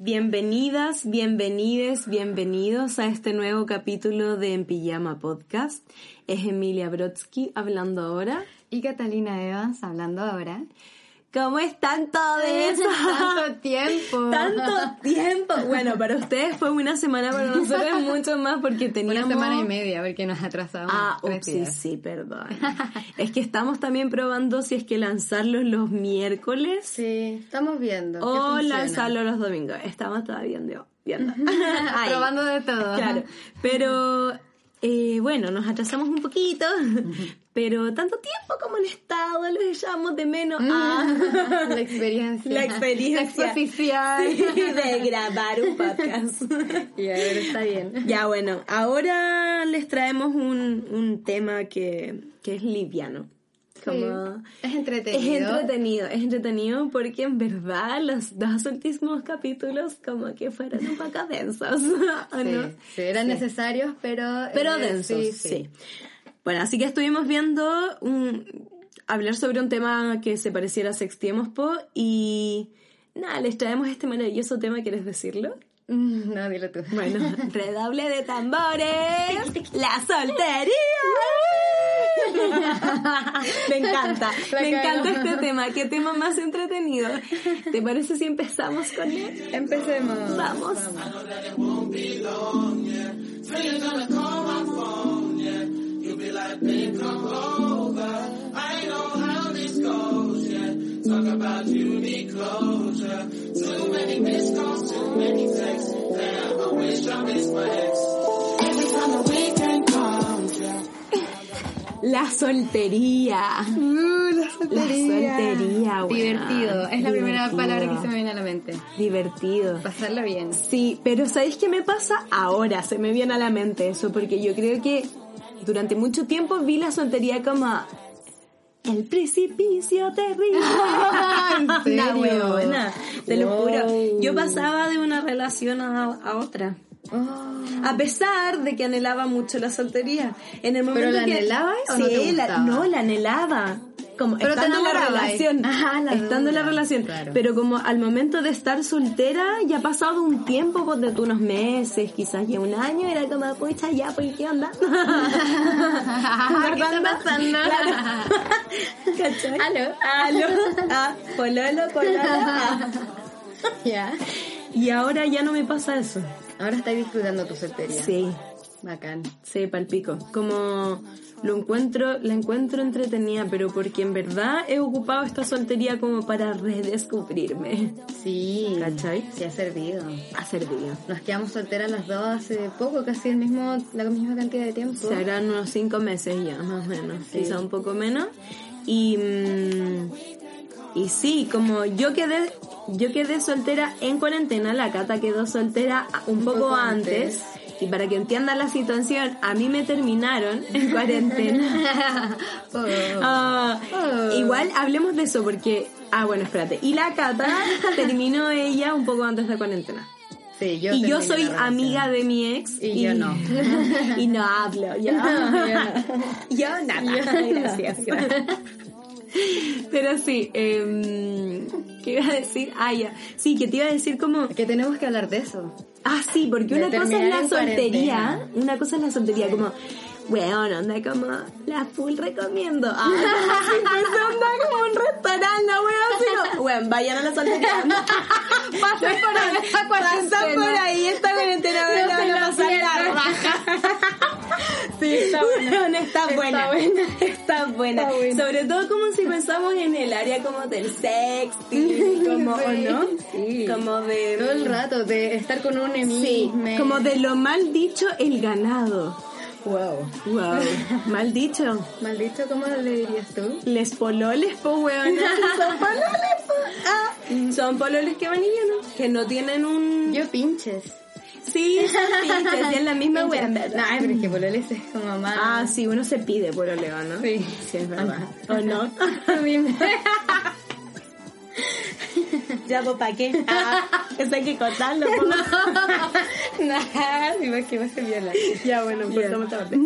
Bienvenidas, bienvenides, bienvenidos a este nuevo capítulo de En Pijama Podcast. Es Emilia Brodsky hablando ahora. Y Catalina Evans hablando ahora. ¿Cómo están todos? Tanto tiempo. Tanto tiempo. Bueno, para ustedes fue una semana, para nosotros mucho más porque teníamos... Una semana y media porque nos atrasamos. Ah, ups, sí, sí, perdón. es que estamos también probando si es que lanzarlos los miércoles. Sí, estamos viendo. O lanzarlos los domingos. Estamos todavía viendo. viendo. Probando de todo. Claro. Pero eh, bueno, nos atrasamos un poquito, pero tanto tiempo como han estado, los echamos de menos a la experiencia. La experiencia. oficial. de grabar un podcast. Y a ver, está bien. Ya, bueno, ahora les traemos un, un tema que, que es liviano. Como, es entretenido. Es entretenido, es entretenido porque en verdad los dos últimos capítulos como que fueron un poco densos. ¿o sí, no? sí, eran necesarios, pero... Pero eh, densos, sí, Bueno, así que estuvimos viendo un, hablar sobre un tema que se pareciera a Sextiemos Po y nada, les traemos este maravilloso tema, ¿quieres decirlo? Mm, No, dilo tú. Bueno, redoble de tambores, la soltería. me encanta, La me encanta este tema. Qué tema más entretenido. ¿Te parece si empezamos con él? Empecemos. Vamos. La soltería. Uh, la La soltería, weón. Divertido. Es la primera palabra que se me viene a la mente. Divertido. Pasarlo bien. Sí, pero ¿sabéis qué me pasa? Ahora se me viene a la mente eso, porque yo creo que durante mucho tiempo vi la soltería como el precipicio terrible. ¿En serio? Una huevona, te lo juro. Yo pasaba de una relación a, a otra. Oh. A pesar de que anhelaba mucho la soltería. En el momento la que, anhelabas o sí, no te la, gustaba? no, la anhelaba. Como Pero estando en la relación. Ajá, la estando en la relación. claro. Pero como al momento de estar soltera, ya ha pasado un tiempo, pues de unos meses, quizás ya un año, era como, pucha, ya, pues, ¿qué onda? ¿Qué está pasando? ¿Cachai? Aló. Aló. Ah, pololo, pololo. ah. Ya. Y ahora ya no me pasa eso. Ahora estás disfrutando tu soltería. Sí. Bacán. Sí, palpico. Como lo encuentro, la encuentro entretenida, pero porque en verdad he ocupado esta soltería como para redescubrirme. Sí. ¿Cachai? Sí ha servido. Ha servido. Nos quedamos solteras las dos hace poco, casi el mismo, la misma cantidad de tiempo. Se harán unos cinco meses ya, más o menos. Sí. Quizá un poco menos. Y, mm, y sí, como yo quedé, yo quedé soltera en cuarentena, la Cata quedó soltera un, poco, poco antes. antes. Y para que entiendan la situación, a mí me terminaron en cuarentena. Oh. Ah, Oh. Igual hablemos de eso porque... Ah, bueno, espérate. Y la Cata terminó ella un poco antes de cuarentena. Sí, yo y yo soy amiga de mi ex. Y yo no. y no hablo, yo. yo nada. Gracias. Pero sí, em, ¿qué iba a decir? Ah, ya. Sí, que te iba a decir como... Que tenemos que hablar de eso. Ah, sí, porque De una cosa es la soltería, cuarentena. una cosa es la soltería, como, weón, onda como, la full recomiendo. Ah, onda como un restaurante, la weón, como, weón, vayan a la soltería. Pasan por ahí, pasan por ahí, esta cuarentena, No weón, lo pasar la pierdan. raja. Sí, está buena. Está Está buena. buena. Está buena. Está buena. Sobre todo como si pensamos en el área como del sexting, como, ¿o Sí. no? Sí. Como de... Todo el rato de estar con un Sí, enemigo. como de lo mal dicho el ganado. Wow. Wow, mal dicho. Maldito, ¿cómo le dirías tú? Les pololes, po, weón. Son pololes, po. Ah, son pololes que van y vienen, que no tienen un... Yo pinches. Sí, son pinches, y es la misma weón. No, ay, pero es que pololes es como más... Ah, sí, uno se pide pololeo, ¿no? Sí. Sí, es verdad. ¿O no? A mí me- Ya, pues, ¿para qué? Ah, eso hay que cortarlo, po. Nah, si vas que vas a violar. Ya, bueno, Ya. cortamos esta parte.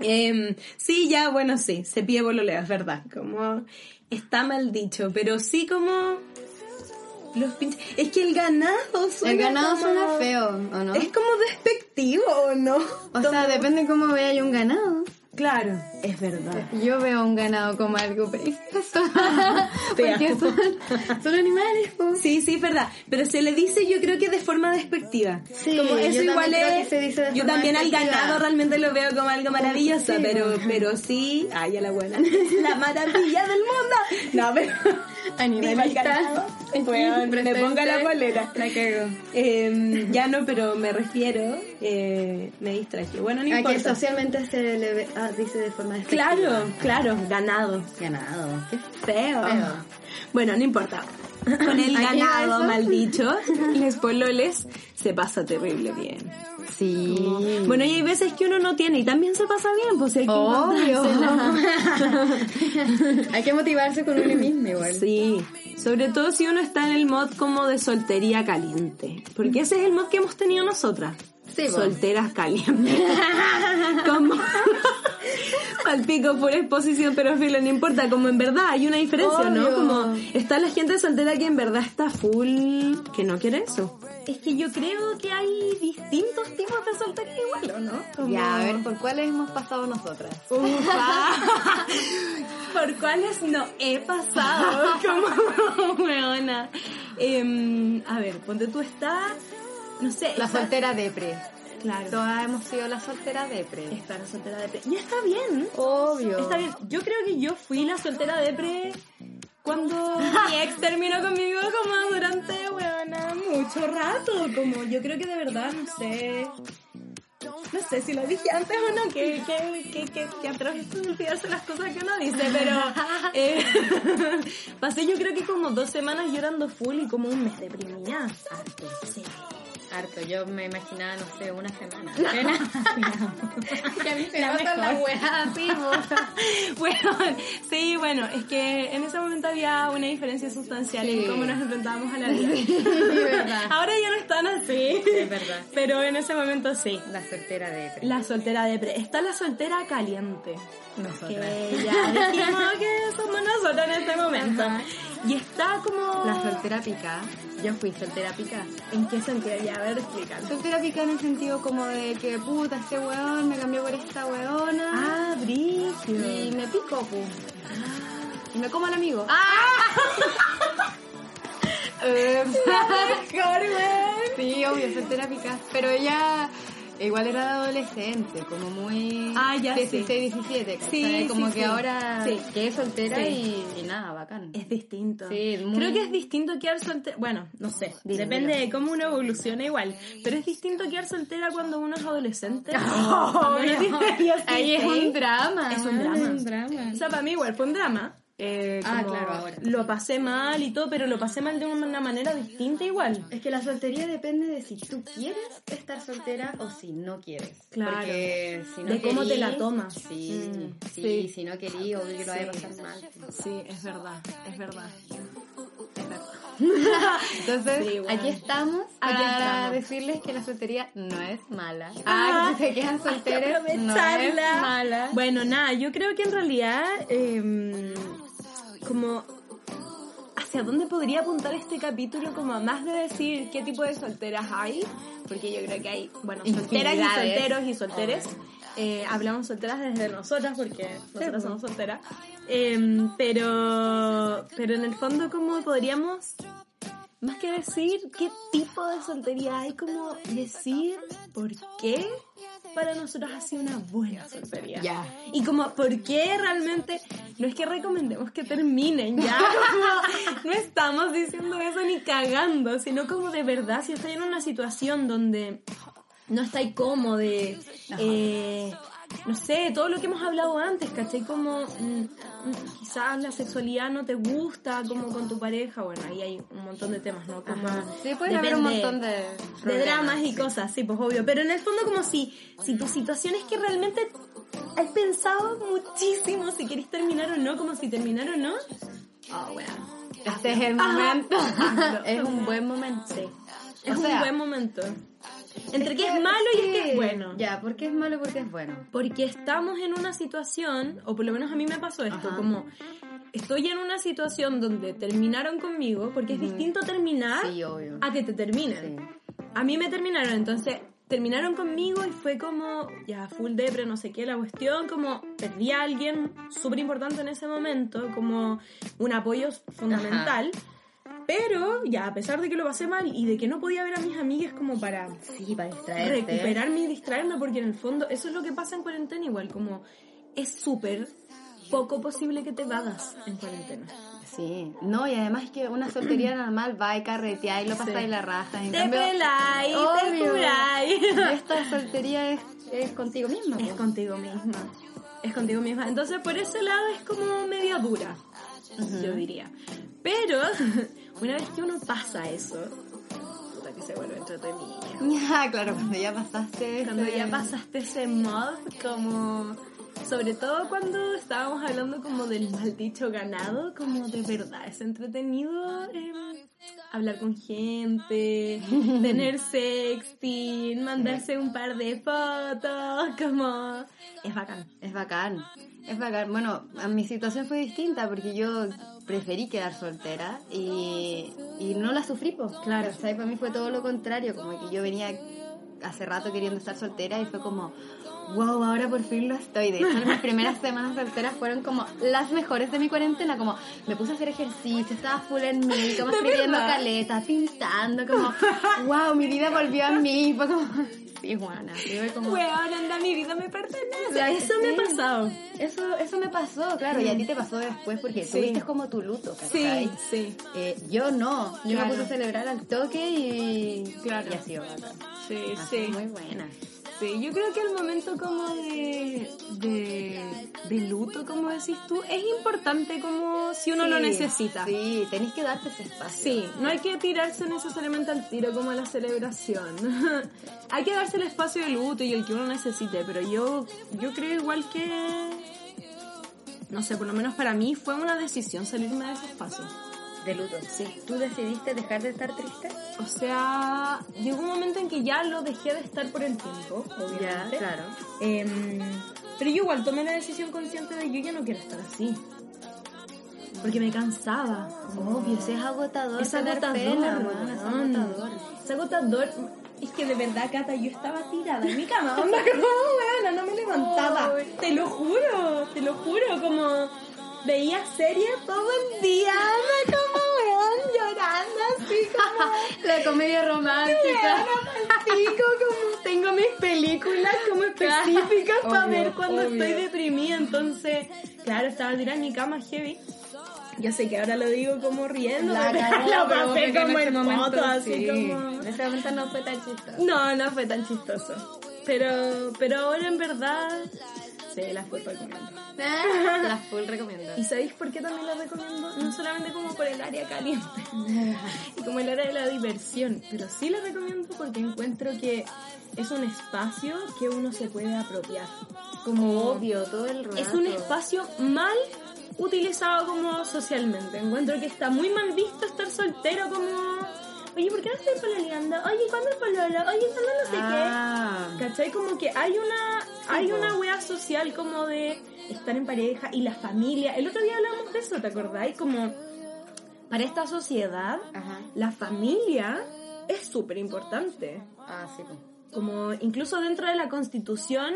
Em, sí, ya, bueno, sí, se pide pololeo, es verdad. Como está mal dicho, pero sí como Los pinches. Es que el ganado suena El ganado como- suena feo, ¿o no? Es como despectivo, ¿o no? O sea, depende cómo vea un ganado. Claro, es verdad. Yo veo un ganado como algo precioso. Porque son, son animales, po. Sí, sí, es verdad. Pero se le dice, yo creo que de forma despectiva. Sí, como yo eso también igual es. se dice yo también al ganado realmente lo veo como algo maravilloso, Sí, pero, bueno. pero sí. Ay, a la buena. La maravilla del mundo. No, pero. Ganado. Weón, me ponga la polera. La cago. Eh, ya no, pero me refiero. Eh, me distraje. Bueno, no A que importa. socialmente se le ve- ah, dice de forma despectiva. Claro, claro, ganado. Ganado. Qué Feo. Feo. Bueno, no importa. Con el ¿A qué va ganado mal dicho, les pololes se pasa terrible bien. Sí. Bueno, y hay veces que uno no tiene y también se pasa bien, pues hay que Obvio. Hay que motivarse con uno mismo igual. Sí, sobre todo si uno está en el mod como de soltería caliente, porque ese es el mod que hemos tenido nosotras. Sí, po. Solteras calientes. como al pico por exposición, pero filo, no importa, como en verdad hay una diferencia, ¿no? Como está la gente soltera que en verdad está full, que no quiere eso. Es que yo creo que hay distintos tipos de soltería igual, ¿o no? Como- Ya, a ver, ¿por cuáles hemos pasado nosotras? Ufa. ¿Por cuáles no he pasado? Como weona. Em, a ver, ponte tú estás, no sé. La estás- soltera depre. Claro. Todas hemos sido la soltera depre. Está la soltera de pre. Y está bien. Obvio. Está bien. Yo creo que yo fui la soltera de pre cuando mi ex terminó conmigo como durante, weona, mucho rato. Como yo creo que de verdad, no sé. No sé si lo dije antes o no, que, que, que, que, que atroz de olvidarse las cosas que uno dice, pero eh, pasé yo creo que como dos semanas llorando full y como un mes deprimida. Sí. Harto, yo me imaginaba, no sé, una semana. que a mí se La así, po. Bueno, sí, bueno, es que en ese momento había una diferencia sustancial Sí. en cómo nos enfrentábamos a la vida. verdad. Ahora ya no están así. Es verdad. Pero en ese momento sí. La soltera depre. La soltera de pre. Está la soltera caliente. Nosotras. Que ya dijimos que somos nosotros en este momento. Ajá. Y está como... La soltera pica. Yo fui soltera pica. ¿En qué sentido? Ya, a ver, explícalo. Soltera pica en el sentido como de que puta, este weón me cambió por esta weona. Ah, brígido. Y me pico, pu. Y me como al amigo. Mejor, güey. Sí, obvio, soltera pica. Pero ella igual era adolescente, como muy... Ah, ya, 16, 17, ¿cachai? Sí, Como sí, que sí. ahora Sí. que es soltera Sí. y, y nada, bacán. Es distinto. Sí, muy- Creo que es distinto quedar soltera. Bueno, no sé. Depende de cómo uno evoluciona igual. Pero es distinto quedar soltera cuando uno es adolescente. Oh, Cuando uno tiene 16. Ahí es un drama. Es un drama. Es un drama. O sea, para mí igual fue un drama. Eh, Ah, claro, ahora. Lo pasé mal y todo, pero lo pasé mal de una manera distinta igual. Es que la soltería depende de si tú quieres estar soltera o si no quieres. Claro. Porque si no De cómo te la tomas. Sí, Mm, sí, sí. si no querí, obvio que lo a Sí. pasar mal. Sí, es verdad, es verdad. Entonces, Sí, bueno. aquí estamos Aquí para estamos. decirles que la soltería no es mala. Ah, Ah, que se quedan que solteros, no es mala. Bueno, nada, yo creo que en realidad, eh, como, ¿hacia dónde podría apuntar este capítulo? Como más de decir qué tipo de solteras hay, porque yo creo que hay, bueno, solteras y solteros y solteres. Eh, hablamos solteras desde nosotras porque nosotras pues. somos solteras. Eh, pero, pero en el fondo, ¿cómo podríamos más que decir qué tipo de soltería hay, como decir por qué para nosotros ha sido una buena soltería. Ya. Y como por qué realmente, no es que recomendemos que terminen, ya, como, no estamos diciendo eso ni cagando, sino como de verdad, si estáis en una situación donde no estáis cómodo, eh, no sé, todo lo que hemos hablado antes, ¿cachai? Como mm, mm, quizás la sexualidad no te gusta, como con tu pareja, bueno, ahí hay un montón de temas, ¿no? Como Sí, puede haber un montón de, de dramas y sí. cosas, sí, pues obvio. Pero en el fondo como si, si tu situación es que realmente has pensado muchísimo si queréis terminar o no, como si terminar o no. Oh, bueno. Este es el momento. Es un buen momento. Sí. O Es un buen momento. Entre que es malo y es que es bueno. Ya, ¿por qué es malo y por qué es bueno? Porque estamos en una situación, o por lo menos a mí me pasó esto, Ajá. como estoy en una situación donde terminaron conmigo, porque es distinto terminar Sí, a que te terminen. Sí. A mí me terminaron, entonces terminaron conmigo y fue como, ya, full depre, no sé qué, la cuestión, como perdí a alguien súper importante en ese momento, como un apoyo fundamental. Pero ya, a pesar de que lo pasé mal y de que no podía ver a mis amigas como para Sí, para distraerte. recuperarme y distraerme, porque en el fondo eso es lo que pasa en cuarentena igual, como es súper poco posible que te vagas en cuarentena. Sí, no, y además que una soltería normal va y carretea y lo pasa Sí. la raja. En Te cambio, peláis, te obvio. curáis. Esta soltería es, es contigo misma. Es contigo misma. Es contigo misma. Entonces, por ese lado es como media dura, yo diría. Pero, una vez que uno pasa eso, puta que se vuelve entretenido. Ah, claro, cuando ya pasaste. Cuando ese- ya pasaste ese mod, como... Sobre todo cuando estábamos hablando como del mal dicho ganado, como de verdad es entretenido eh, hablar con gente, tener sexting, mandarse un par de fotos, como... Es bacán. Es bacán. Es bacán. Bueno, a mi situación fue distinta porque yo preferí quedar soltera y, y no la sufrí, pues. Claro. ¿Cachai? Para mí fue todo lo contrario, como que yo venía hace rato queriendo estar soltera y fue como, wow, ahora por fin lo estoy. De hecho, mis primeras semanas solteras fueron como las mejores de mi cuarentena, como me puse a hacer ejercicio, estaba full en mí, como ¿De escribiendo verdad? caleta, pintando, como, wow, mi vida volvió a mí, fue como, sí, sí, como... Weón, anda, mi vida me pertenece. Ya, Eso me ha sí. pasado. Eso, eso me pasó, claro, y a ti te pasó después porque Sí. tuviste como tu luto, Sí, ¿cachai? sí. Eh, yo no, yo Claro. me puse a celebrar al toque y, Claro. y ha sido bacán. Sí, Ha sí. muy buena. Sí, yo creo que el momento como de, de, de luto, como decís tú, es importante como si uno lo necesita. Sí, tenés que darte ese espacio. Sí, no hay que tirarse necesariamente al tiro como a la celebración. hay que darse el espacio de luto y el que uno necesite, pero yo, yo creo igual que, no sé, por lo menos para mí fue una decisión salirme de ese espacio. De luto. Sí. ¿Tú decidiste dejar de estar triste? O sea, llegó un momento en que ya lo dejé de estar por el tiempo, obviamente. claro. Em, pero yo igual tomé la decisión consciente de yo ya no quiero estar así. Porque me cansaba. Obvio, si es agotador Es agotador, pena, es agotador. Es agotador. Es que de verdad, Cata, yo estaba tirada en mi cama. Onda, como, no me levantaba. Ay. Te lo juro, te lo juro. Como veía series todo el día. Onda, como, weón, llorando así como... La comedia romántica. Como tengo mis películas como específicas para ver cuando obvio. estoy deprimida. Entonces, claro, estaba tirada en mi cama heavy. Yo sé que ahora lo digo como riendo, La pero lo pasé porque como en en foto, así sí. como... En ese momento no fue tan chistoso. No, no fue tan chistoso. Pero, pero ahora en verdad, sí, la fue recomiendo. La full recomiendo. ¿Y sabéis por qué también la recomiendo? No solamente como por el área caliente y como el área de la diversión, pero sí la recomiendo porque encuentro que es un espacio que uno se puede apropiar. Como Obvio, todo el rato. es un espacio mal utilizado como socialmente. Encuentro que está muy mal visto estar soltero como... Oye, ¿por qué no estoy pololeando? Oye, ¿cuándo el pololo? Oye, ¿cuándo no sé qué? Ah, ¿Cachai? Como que hay una, hay una wea social como de estar en pareja y la familia. El otro día hablamos de eso, ¿te acordáis? Como para esta sociedad, Ajá. la familia es súper importante. Ah, sí. pues. Como incluso dentro de la constitución,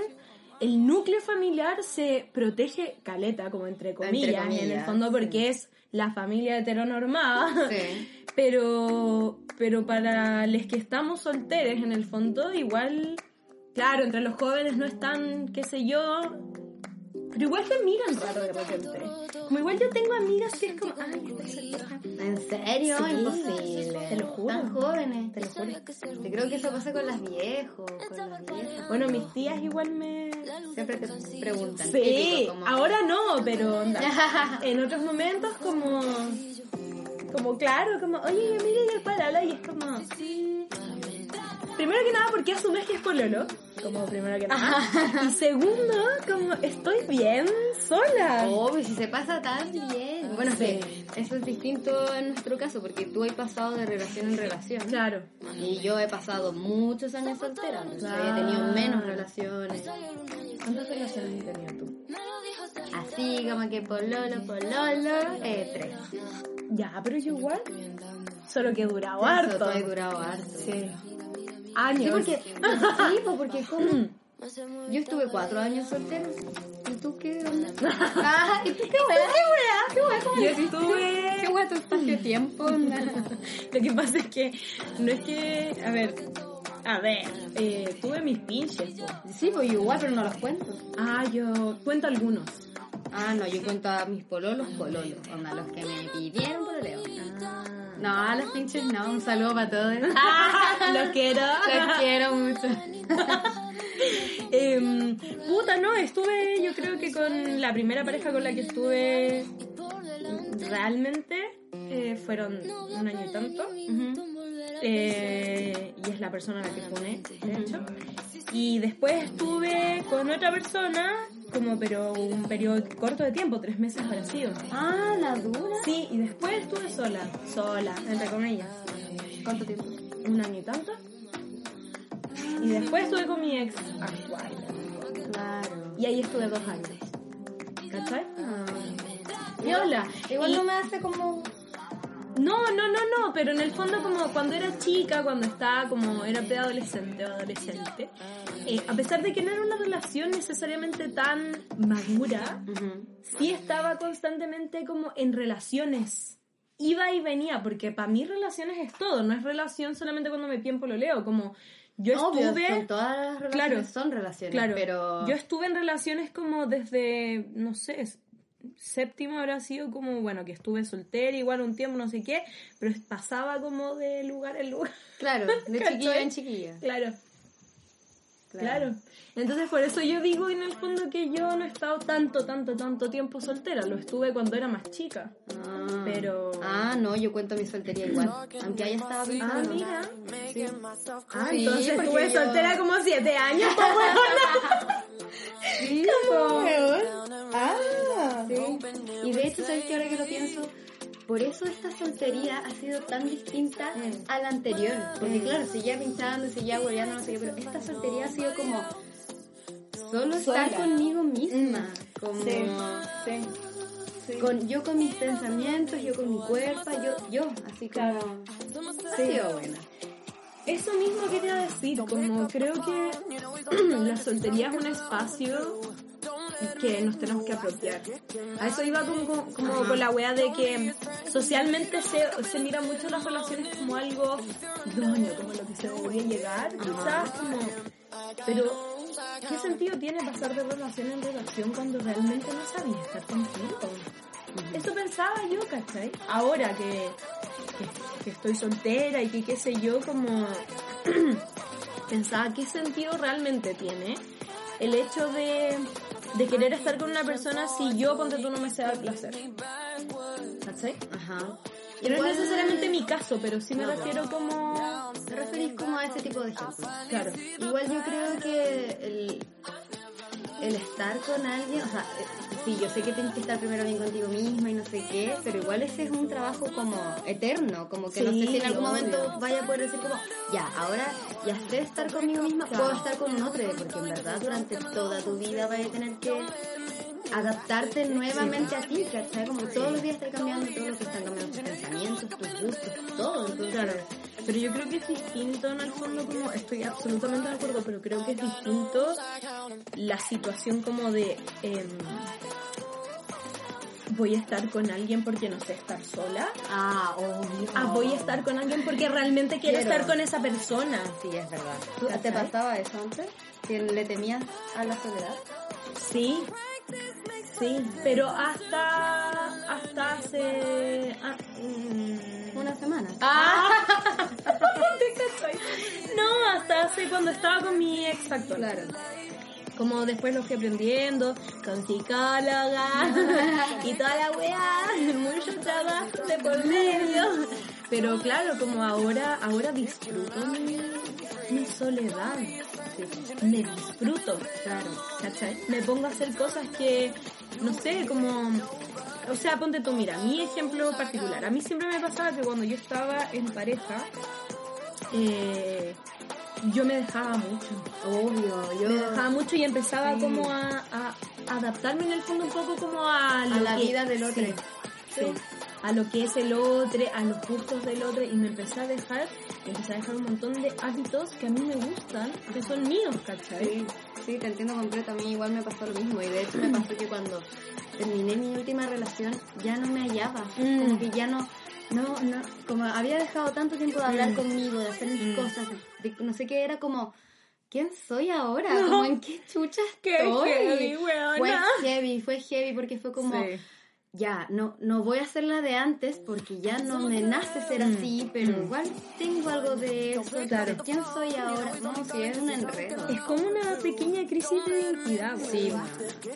el núcleo familiar se protege caleta, como entre comillas, en el comillas, fondo sí. porque es la familia heteronormada. Sí. Pero, pero para los que estamos solteros, en el fondo, igual, claro, entre los jóvenes no están, qué sé yo, pero igual te miran raro de repente. Como igual yo tengo amigas que es como, ay. ¿En serio? Sí. Imposible. Te lo juro. Tan jóvenes. Te lo juro. Yo creo que eso pasa con las viejos, con las viejas. Bueno, mis tías igual me... Siempre te preguntan. Sí, típico, como- ahora no, pero onda, en otros momentos como... Como claro, como, oye, mire el palabra y es como... Primero que nada, ¿por qué asumes que es pololo? Como primero que nada. Y segundo, como, estoy bien sola. Obvio, si se pasa tan bien. Bueno, Sí. eso es distinto en nuestro caso, porque tú has pasado de relación en relación. Claro. Y yo he pasado muchos años soltera, entonces he tenido Claro. menos relaciones. ¿Cuántas relaciones has tenido tú? Así como que pololo, pololo, eh, tres. Ya, pero yo igual. Solo que he durado Eso, harto. todo he durado harto. Sí. Años. Sí, porque, sí, porque como... Yo estuve cuatro años soltera. ¿Y tú qué onda? Ah, ¿y tú qué wea? ¿Qué? ¿Qué? ¿Cómo Yo es? estuve... ¿Qué wea tu espacio-tiempo? Lo que pasa es que no es que, a ver, a ver, eh, tuve mis pinches. po. Sí, pues yo igual, pero no los cuento. Ah, yo cuento algunos. Ah, no, yo cuento a mis pololos, pololos. Onda, los que me pidieron pololeo. No, a los pinches no, un saludo para todos. Los quiero. Los quiero mucho. Em, puta, no, estuve, yo creo que con la primera pareja con la que estuve realmente eh, fueron un año y tanto. Eh, y es la persona a la que pone, de hecho. Y después estuve con otra persona, como pero un periodo corto de tiempo, tres meses parecido. Ah, la dura. Sí, y después estuve sola, sola, entre comillas, ¿Cuánto tiempo? un año y tanto. Y después estuve con mi ex actual. Claro. Y ahí estuve dos años. ¿Cachai? Ah. Viola. Igual Y- no me hace como... No, no, no, no, pero en el fondo como cuando era chica, cuando estaba como era preadolescente o adolescente, eh, a pesar de que no era una relación necesariamente tan madura, sí estaba constantemente como en relaciones. Iba y venía, porque para mí relaciones es todo, no es relación solamente cuando me tiempo lo leo, como yo Obvio, estuve... con todas las relaciones Claro. son relaciones, Claro, pero... yo estuve en relaciones como desde, no sé, séptimo habrá sido como, bueno, que estuve soltera igual un tiempo, no sé qué, pero pasaba como de lugar en lugar. Claro, de chiquilla en chiquilla. Claro, claro. Entonces por eso yo digo en el fondo que yo no he estado tanto, tanto, tanto tiempo soltera, lo estuve cuando era más chica. Ah. Pero- Ah, no, yo cuento mi soltería igual. Aunque haya estado Ah, pensando. mira. Sí. Ah, Sí, entonces estuve yo- soltera como siete años. Sí, ¿Cómo, po. weón? Ah. Sí. Y de hecho, ¿sabes qué? Ahora que lo pienso, por eso esta soltería ha sido tan distinta Mm. a la anterior. Porque claro, seguía pinchando, seguía hueveando, no sé qué, pero esta soltería ha sido como solo estar conmigo misma. Como Sí, sí. sí. con, yo con mis pensamientos, yo con mi cuerpo, yo, yo, así como... Claro. Sido buena. Eso mismo quería decir, como creo que la soltería es un espacio que nos tenemos que apropiar. A eso iba como, como, como con la wea de que socialmente se, se mira mucho las relaciones como algo idóneo, como lo que se debería llegar, quizás como... Pero, ¿qué sentido tiene pasar de relación en relación cuando realmente no sabías estar contigo? Eso pensaba yo, ¿cachai? Ahora que, que, que estoy soltera y que qué sé yo, como pensaba qué sentido realmente tiene el hecho de, de querer estar con una persona si yo, ponte tú, no me sé dar placer. ¿Cachai? Ajá. Y no es necesariamente mi caso, pero sí me refiero como... Te referís como a ese tipo de ejemplos. Claro. Igual yo creo que el, el estar con alguien, o sea, eh, sí, yo sé que tienes que estar primero bien contigo misma y no sé qué, pero igual ese es un trabajo como eterno, como que no sé si en algún obvio. momento vaya a poder decir como, ya, ahora ya sé estar conmigo misma, Claro. puedo estar con un otro, porque en verdad durante toda tu vida vas a tener que adaptarte nuevamente a ti, ¿cachai? Como todos los días estás cambiando, todos los días están cambiando tus pensamientos, tus gustos, todo, entonces... Claro, pero yo creo que es distinto en el fondo, como estoy absolutamente de acuerdo, pero creo que es distinto la situación como de em, voy a estar con alguien porque no sé estar sola, Ah, obvio. a voy a estar con alguien porque realmente quiero, Quiero. estar con esa persona. Sí, es verdad. ¿Tú- ¿Cachai? ¿Te pasaba eso antes? ¿Que le temías a la soledad? Sí, sí, pero hasta hasta hace ah, mm, Una semana. Ah. No, hasta hace cuando estaba con mi ex actual. Claro. Como después lo fui aprendiendo con psicóloga y toda la weá, mucho trabajo de por medio. Pero claro, como ahora, ahora disfruto mi, mi soledad. Me disfruto. Claro. ¿Cachai? Me pongo a hacer cosas que, no sé, como... O sea, ponte tú, mira, mi ejemplo particular. A mí siempre me pasaba que cuando yo estaba en pareja, eh, yo me dejaba mucho. Obvio, yo... Me dejaba mucho y empezaba Sí. como a, a adaptarme en el fondo un poco como a, la que- vida del otro. Sí, sí. A lo que es el otro, a los gustos del otro y me empecé a dejar, empecé a dejar un montón de hábitos que a mí me gustan, que son míos, ¿cachai? Sí, sí, te entiendo completo. A mí igual me pasó lo mismo. Y de hecho me pasó que cuando terminé mi última relación ya no me hallaba. Mm. Como que ya no, no, no, como había dejado tanto tiempo de hablar Mm. conmigo, de hacer mis Mm. cosas, de, no sé qué, era como, ¿quién soy ahora? Como en qué chucha Qué estoy. heavy, weona. Fue heavy, fue heavy porque fue como, Sí. Ya, no, no voy a hacer la de antes porque ya no me nace ser Mm. así, pero Mm. igual tengo algo de eso. Claro. ¿Quién soy ahora? No, sí, es un enredo. Es como una pequeña crisis de identidad, güey. Sí, bueno.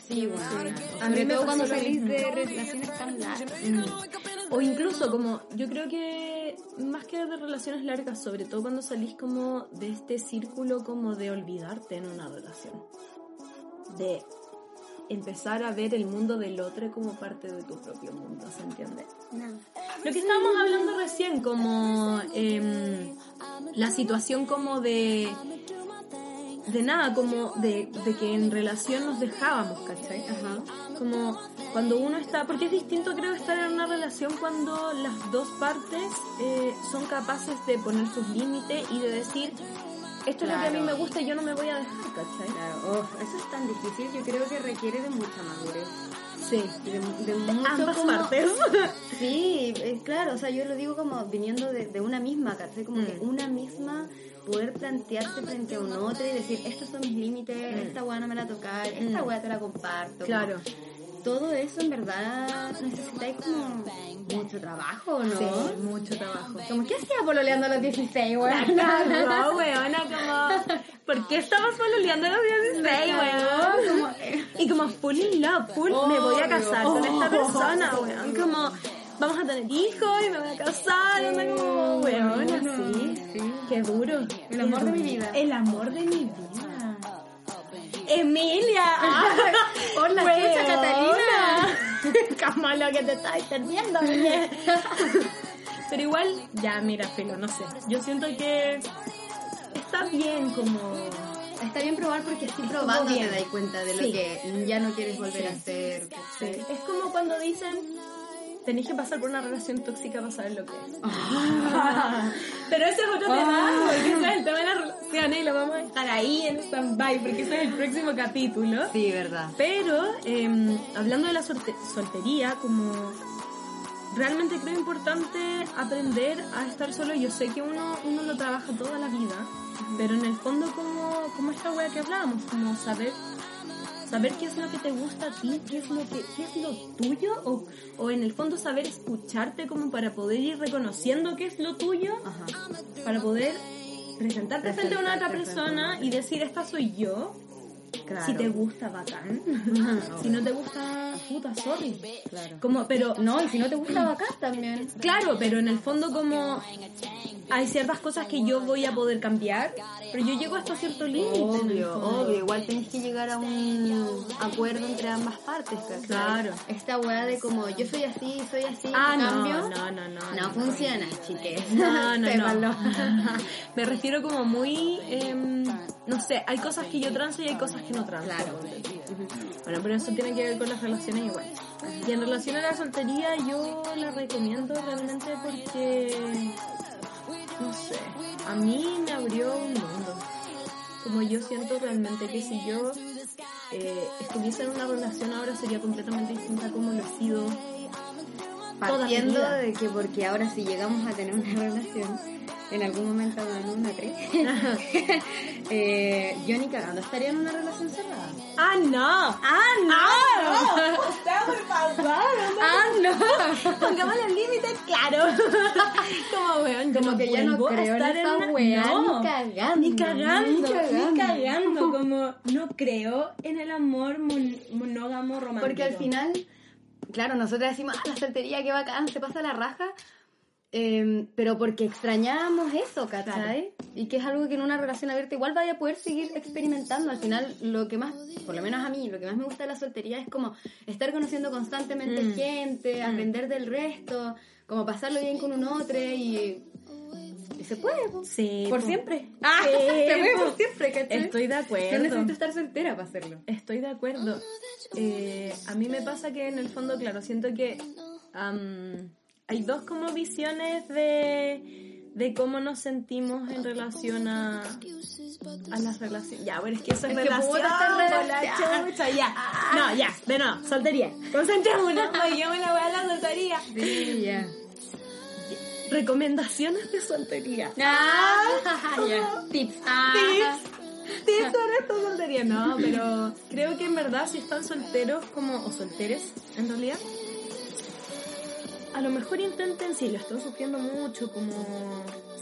Sí, bueno. A mí Sobre me cuando salís de relaciones tan largas. O incluso como, yo creo que más que de relaciones largas, sobre todo cuando salís como de este círculo como de olvidarte en una relación. De empezar a ver el mundo del otro como parte de tu propio mundo, ¿se entiende? Lo que estábamos hablando recién, como em, la situación como de... De nada, como de, de que en relación nos dejábamos, ¿cachai? Ajá. como cuando uno está, porque es distinto creo estar en una relación cuando las dos partes eh, son capaces de poner sus límites y de decir, esto es lo que a mí me gusta y yo no me voy a dejar, ¿cachai? Claro, uf, eso es tan difícil, yo creo que requiere de mucha madurez. Sí. De, de como- partes. Sí, es claro, o sea, yo lo digo como viniendo de, de una misma, ¿cachai? Como Mm. que una misma poder plantearse frente a un otro y decir, estos son mis límites, Mm. esta weá no me la tocar, esta Mm. weá te la comparto. Claro. Como, todo eso en verdad necesitáis como mucho trabajo, ¿no? Sí, mucho trabajo. Como, ¿qué hacía pololeando a los 16, weón? No, weona, como, ¿por qué estamos pololeando a los 16, weón? Como, Y como full in love, full, me voy a casar con esta persona, weón. Como, vamos a tener hijos y me voy a casar, anda como, weón, así. Sí. Qué duro. El amor de mi vida. El amor de mi vida. Emilia. Hola, chucha, Catalina. Como lo que te estáis perdiendo. Pero igual, ya, mira, filo, no sé. Yo siento que está bien como... Está bien probar porque así probando bien. te das cuenta de lo Sí. que ya no quieres volver a hacer. Es como cuando dicen, tenéis que pasar por una relación tóxica para saber lo que es. Pero ese es otro tema, porque ese es el tema de las relaciones y lo vamos a dejar ahí en stand-by, porque ese es el próximo capítulo. Sí, verdad. Pero, eh, hablando de la solte- soltería, como realmente creo importante aprender a estar solo. Yo sé que uno, uno lo trabaja toda la vida, pero en el fondo como, como esta wea que hablábamos, como saber saber qué es lo que te gusta a ti, qué es lo que qué es lo tuyo o, o en el fondo saber escucharte como para poder ir reconociendo qué es lo tuyo, Ajá. para poder presentarte frente a una otra persona y decir esta soy yo. Claro. Si te gusta, bacán. si no te gusta, puta, sorry. Claro. Como, pero, No, y si no te gusta bacán también. claro, pero en el fondo como hay ciertas cosas que yo voy a poder cambiar, pero yo llego hasta cierto límite. Obvio, obvio. Igual tenés que llegar a un acuerdo entre ambas partes, ¿cachai? Claro. Esta weá de como yo soy así, soy así, Ah, no, cambio. no, no, no. No funciona, chiques. No, no, no. Me refiero como muy, em, no sé, hay cosas que yo transo y hay cosas que no Claro. Bueno, pero eso tiene que ver con las relaciones igual. Y en relación a la soltería yo la recomiendo realmente porque, no sé, a mí me abrió un mundo. Como yo siento realmente que si yo eh, estuviese en una relación ahora sería completamente distinta a como lo he sido Partiendo de que porque ahora si llegamos a tener una relación, en algún momento hablando una tres, eh, yo ni cagando estaría en una relación cerrada. ¡Ah, no! ¡Ah, no! ¡Usted, por favor! ¡Ah, no! Pongamos los límites claros. Como, weón, Como que ya no creo en esa una- weá, no, ni cagando, Ni cagando, ni ni cagando. cagando. Como, no creo en el amor mon- monógamo romántico. Porque al final, claro, nosotros decimos, ah, la soltería, qué bacán, se pasa la raja. Eh, pero porque extrañábamos eso, ¿cachai? Y que es algo que en una relación abierta igual vaya a poder seguir experimentando. Al final, lo que más, por lo menos a mí, lo que más me gusta de la soltería es como estar conociendo constantemente Mm. gente, aprender del resto, como pasarlo bien con un otro y, y se puede, po. Sí. por po. siempre. Ah, se puede po. por siempre, ¿cachai? Estoy de No acuerdo. necesito estar soltera para hacerlo. Estoy de acuerdo. Eh, a mí me pasa que en el fondo, claro, siento que am, hay dos como visiones de, de cómo nos sentimos en relación a, a las relaciones. Ya, bueno, es que eso es, Es relación. ya. No, ya, de no, soltería. Concentrémonos, no digamos la weá de la soltería. Sí, ya. Recomendaciones de soltería. Ah, ya. Tips. Ah. Tips. Tips sobre esta soltería. No, pero creo que en verdad si están solteros como, o solteres en realidad, a lo mejor intenten, si lo están sufriendo mucho, como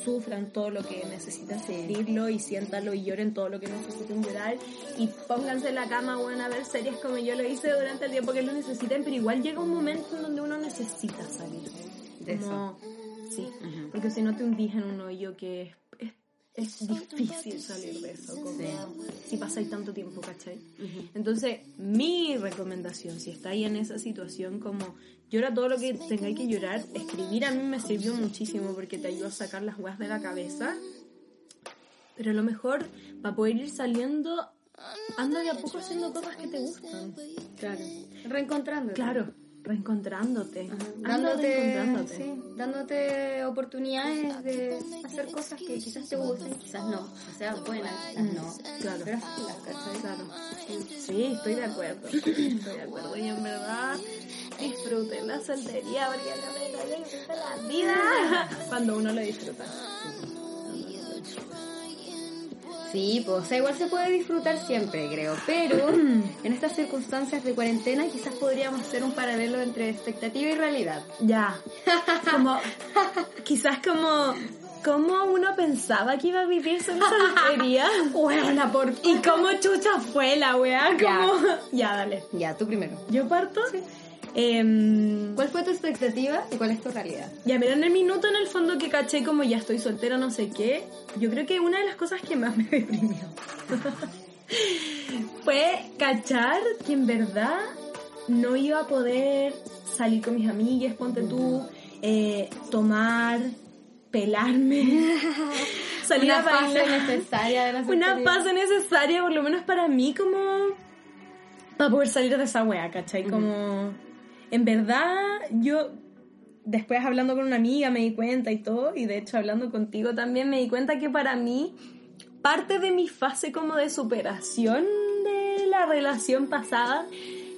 sufran todo lo que necesitan sentirlo y siéntanlo y lloren todo lo que necesiten llorar y pónganse en la cama, bueno, a ver series como yo lo hice durante el tiempo que lo necesiten, pero igual llega un momento en donde uno necesita salir. De Como- Sí, porque si no te hundís en un hoyo que es, es, es difícil salir de eso, como si pasáis tanto tiempo, ¿cachai? Entonces, mi recomendación, si estáis en esa situación, como llora todo lo que tengáis que llorar, escribir a mí me sirvió muchísimo porque te ayudó a sacar las huevas de la cabeza. Pero a lo mejor, para poder ir saliendo, anda de a poco haciendo cosas que te gustan. Claro. Reencontrándote. Claro, reencontrándote. Dándote, reencontrándote. sí, dándote oportunidades de hacer cosas que quizás te gusten, quizás no, o sea, buenas, quizás no. Claro. Pero ¿cachai? Claro. Sí, estoy de acuerdo. Estoy de acuerdo. Y en verdad, disfruten la soltería porque no me disfruta la vida cuando uno lo disfruta. Sí, pues, o sea, igual se puede disfrutar siempre, creo, pero en estas circunstancias de cuarentena quizás podríamos hacer un paralelo entre expectativa y realidad. Ya. Como, quizás como, como uno pensaba que iba a vivir su soltería. Buena, por Y cómo chucha fue la weá. Como, ya, dale. Ya, tú primero. ¿Yo parto? Em, ¿Cuál fue tu expectativa y cuál es tu realidad? Ya, mira, en el minuto en el fondo que caché como ya estoy soltera, no sé qué, yo creo que una de las cosas que más me deprimió fue cachar que en verdad no iba a poder salir con mis amigas, ponte tú, eh, tomar, pelarme, salir Una a fase bailar. necesaria de la Una fase necesaria, por lo menos para mí, como para poder salir de esa wea, ¿cachai? Como, en verdad, yo después hablando con una amiga me di cuenta y todo, y de hecho hablando contigo también me di cuenta que para mí, parte de mi fase como de superación de la relación pasada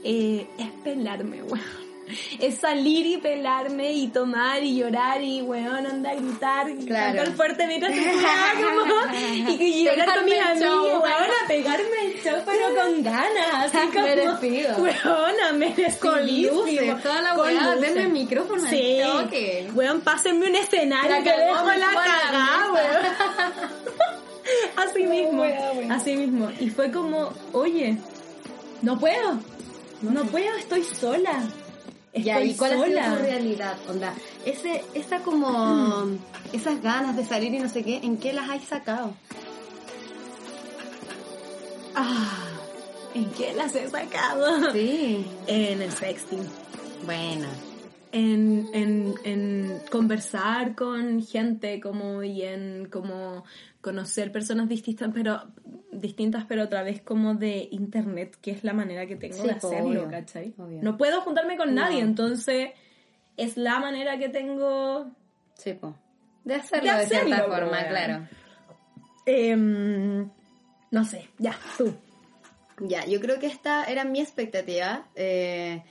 eh, es pelarme, weón. Es salir y pelarme y tomar y llorar y, weón, andar a gritar y Claro. cantar fuerte mientras te como, y, y llorar con mis amigos, weón, a pegarme el show, pero con ganas, así como, Merecido. weón, merecidísimo. Con luces, toda la weá, denme el micrófono Sí, toque. weón, pásenme un escenario La que dejo la cagada, weón. Así mismo, así mismo. Y fue como, oye, no puedo, no puedo, estoy sola. Ya, ¿y cuál sola. ha sido tu realidad? Onda, ese, esa como, esas ganas de salir y no sé qué, ¿en qué las has sacado? Ah, ¿en qué las he sacado? Sí. En el sexting. Buena. en, en, en conversar con gente como y en como conocer personas distintas pero distintas pero otra vez como de internet que es la manera que tengo Sí, de hacerlo obvio, ¿cachai? obvio. no puedo juntarme con No. nadie entonces es la manera que tengo Sí, po. De hacerlo De de, cierta hacerlo, forma, claro. em, no sé ya tú Ya, yo creo que esta era mi expectativa eh,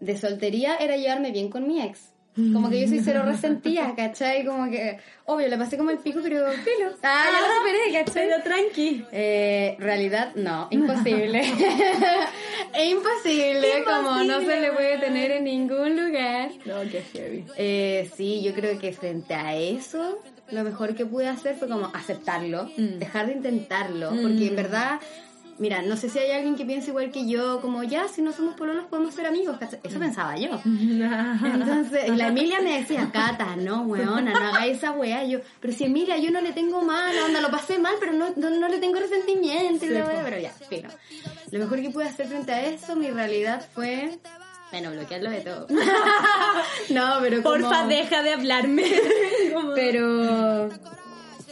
de soltería, era llevarme bien con mi ex. Como que yo soy cero resentida, ¿cachai? Como que, obvio, le pasé como el pico, pero filo. Ah, ya lo superé, ¿cachai? pero tranqui Eh, realidad, no, imposible. es imposible, como no se le puede tener en ningún lugar. no qué heavy Eh, sí, yo creo que frente a eso, lo mejor que pude hacer fue como aceptarlo, Mm. dejar de intentarlo, Mm. porque en verdad mira, no sé si hay alguien que piense igual que yo, como ya, si no somos pololos podemos ser amigos. Eso pensaba yo. Entonces, y la Emilia me decía, Cata, no, weona, no haga esa weá. Y yo, pero si Emilia, yo no le tengo mal, onda, lo pasé mal, pero no, no, no le tengo resentimiento, y la Sí, weá, po. pero ya, filo. Lo mejor que pude hacer frente a eso, mi realidad fue, bueno, bloquearlo de todo. no, pero como... Porfa, deja de hablarme. Pero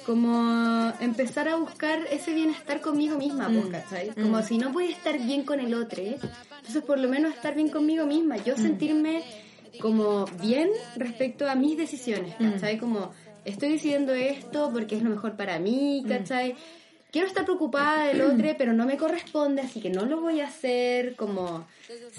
como empezar a buscar ese bienestar conmigo misma, pues, Mm. ¿cachai? Como si no puedo estar bien con el otro, ¿eh? entonces por lo menos estar bien conmigo misma, yo sentirme como bien respecto a mis decisiones, ¿cachai? Como estoy decidiendo esto porque es lo mejor para mí, ¿cachai? Quiero estar preocupada del otro, pero no me corresponde, así que no lo voy a hacer, como,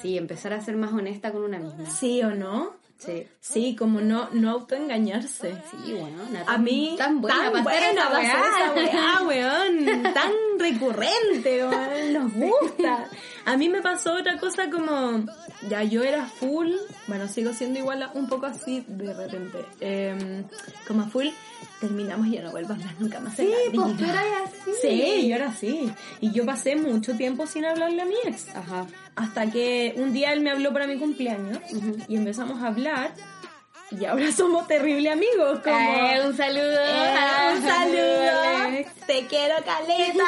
sí, empezar a ser más honesta con una misma. ¿Sí o no? Sí. Sí, como no, no autoengañarse. Sí, bueno, A tan- mí, tan buena esa weá. esa weá, weón. Tan recurrente, weón. Nos gusta. A mí me pasó otra cosa como, ya yo era full, bueno, sigo siendo igual a- un poco así de repente. Em, como full, terminamos y ya no vuelvo a hablar nunca más. Sí, pues tú eras así. Sí, yo era así. Y yo pasé mucho tiempo sin hablarle a mi ex. Ajá. Hasta que un día él me habló para mi cumpleaños y empezamos a hablar. Y ahora somos terribles amigos. Como, Eh, un saludo. eh, un saludo. Te quiero, Caleta.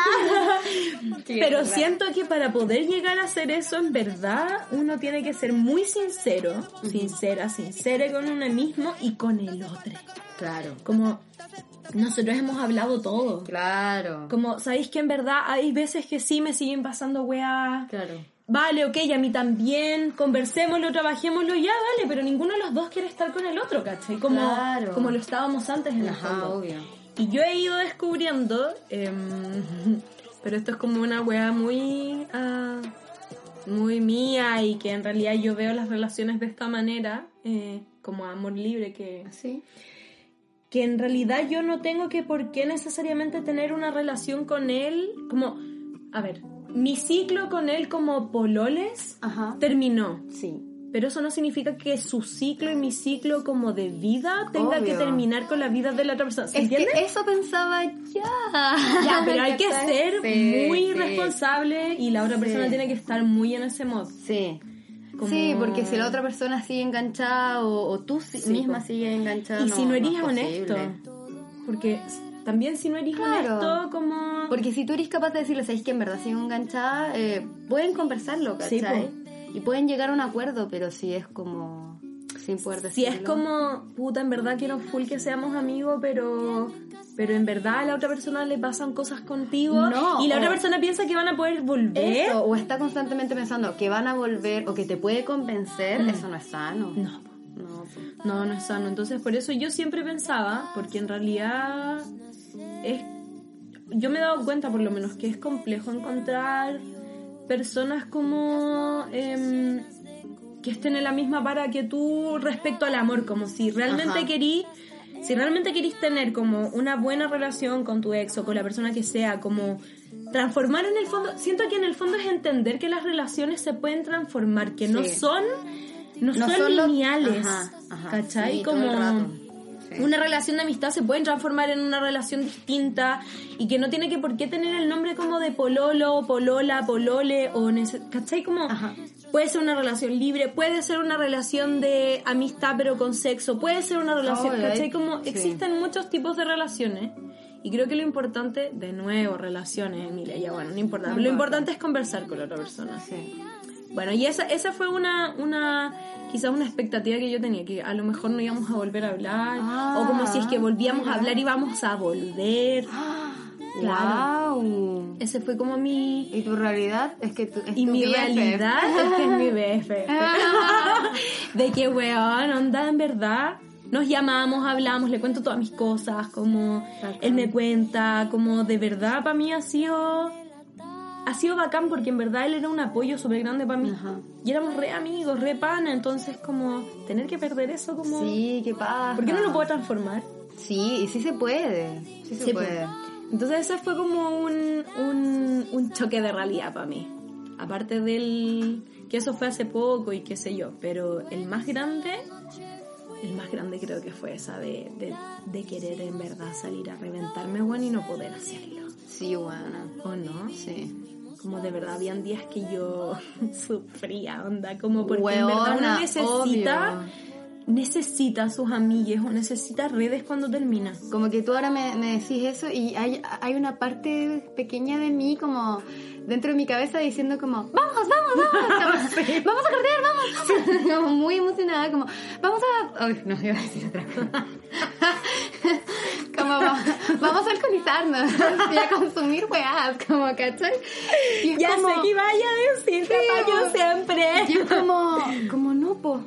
Pero siento que para poder llegar a hacer eso, en verdad, uno tiene que ser muy sincero, sincera, sincera con uno mismo y con el otro. Claro. Como nosotros hemos hablado todo. Claro. Como, ¿sabéis que en verdad hay veces que sí me siguen pasando weá? Claro. Vale, ok, y a mí también, conversémoslo, trabajémoslo, ya, vale, pero ninguno de los dos quiere estar con el otro, ¿cachai? Como, Claro. como lo estábamos antes en el Ajá, fondo. obvio. Y yo he ido descubriendo, em, pero esto es como una weá muy, ah, muy mía y que en realidad yo veo las relaciones de esta manera, eh, como amor libre, que, Sí. que en realidad yo no tengo que por qué necesariamente tener una relación con él, como, a ver, mi ciclo con él como pololes Ajá. terminó. Sí. Pero eso no significa que su ciclo y mi ciclo como de vida tenga que terminar con la vida de la otra persona. ¿Se Es que entiende? eso pensaba ya. Ya, pero hay que ser Sí, muy sí. responsable y la otra Sí. persona tiene que estar muy en ese modo. Sí. Como- Sí, porque si la otra persona sigue enganchada o, o tú misma po. sigues enganchada. Y si no eres es honesto. posible. Porque también si no eres Claro. honesto, como... Porque si tú eres capaz de decirle, sabes que en verdad sigo enganchada, eh, pueden conversarlo, Sí, ¿cachai? y pueden llegar a un acuerdo, pero si es como sin poder Si decirlo. es como, puta, en verdad quiero full que seamos amigos, pero pero en verdad a la otra persona le pasan cosas contigo No, y la otra persona piensa que van a poder volver. Eso, o está constantemente pensando que van a volver o que te puede convencer, eso no es sano. Mm. No, No, no, no es sano. Entonces por eso yo siempre pensaba, porque en realidad es, yo me he dado cuenta por lo menos que es complejo encontrar personas como em, que estén en la misma para que tú respecto al amor, como si realmente querís si realmente querís tener como una buena relación con tu ex o con la persona que sea, como transformar en el fondo, siento que en el fondo es entender que las relaciones se pueden transformar, que no Sí. son no, No son, lineales, Ajá, ajá. ¿cachai? Sí, como. Una relación de amistad se puede transformar en una relación distinta y que no tiene que por qué tener el nombre como de pololo, polola, polole o ¿cachai? Como Ajá. puede ser una relación libre, puede ser una relación de amistad pero con sexo, puede ser una relación, Obvio, ¿cachai? Como sí. existen muchos tipos de relaciones y creo que lo importante, de nuevo, relaciones, Emilia, ya bueno, no importa, No lo importa. importante es conversar con la otra persona. Sí. Bueno, y esa, esa fue una, una, quizás una expectativa que yo tenía, que a lo mejor no íbamos a volver a hablar, Ah, o como si es que volvíamos a mira. hablar y íbamos a volver. Claro. Wow. Ese fue como mi... Y tu realidad es que tú es Y tu mi BFF. realidad es que es mi BFF. De que, weón, onda, en verdad, nos llamamos, hablamos, le cuento todas mis cosas, como Bacán. él me cuenta, como de verdad para mí ha sido... Ha sido bacán porque en verdad él era un apoyo súper grande para mí. Ajá. Y éramos re amigos, re pana, entonces como tener que perder eso como... Sí, qué pasa. ¿Por qué no lo puedo transformar? Sí, y sí se puede. Sí se Sí, puede. pues. Entonces ese fue como un, un, un choque de realidad para mí. Aparte del... que eso fue hace poco y qué sé yo, pero el más grande, el más grande creo que fue esa de, de, de querer en verdad salir a reventarme, bueno, y no poder hacerlo. Sí, buena. ¿O no? Sí. Como de verdad habían días que yo sufría, onda, como porque en verdad Weona, uno necesita, obvio. necesita a sus amigues o necesita redes cuando termina. Como que tú ahora me, me decís eso y hay, hay una parte pequeña de mí como dentro de mi cabeza diciendo como, vamos, vamos, vamos, como, vamos a correr, vamos, vamos. Como muy emocionada, como, vamos a... Ay, no, iba a decir otra cosa. como, vamos a alcoholizarnos y a consumir weas, como, ¿cachai? Y Ya como- sé que vaya a decir Sí, yo siempre. Y es como, como no, po.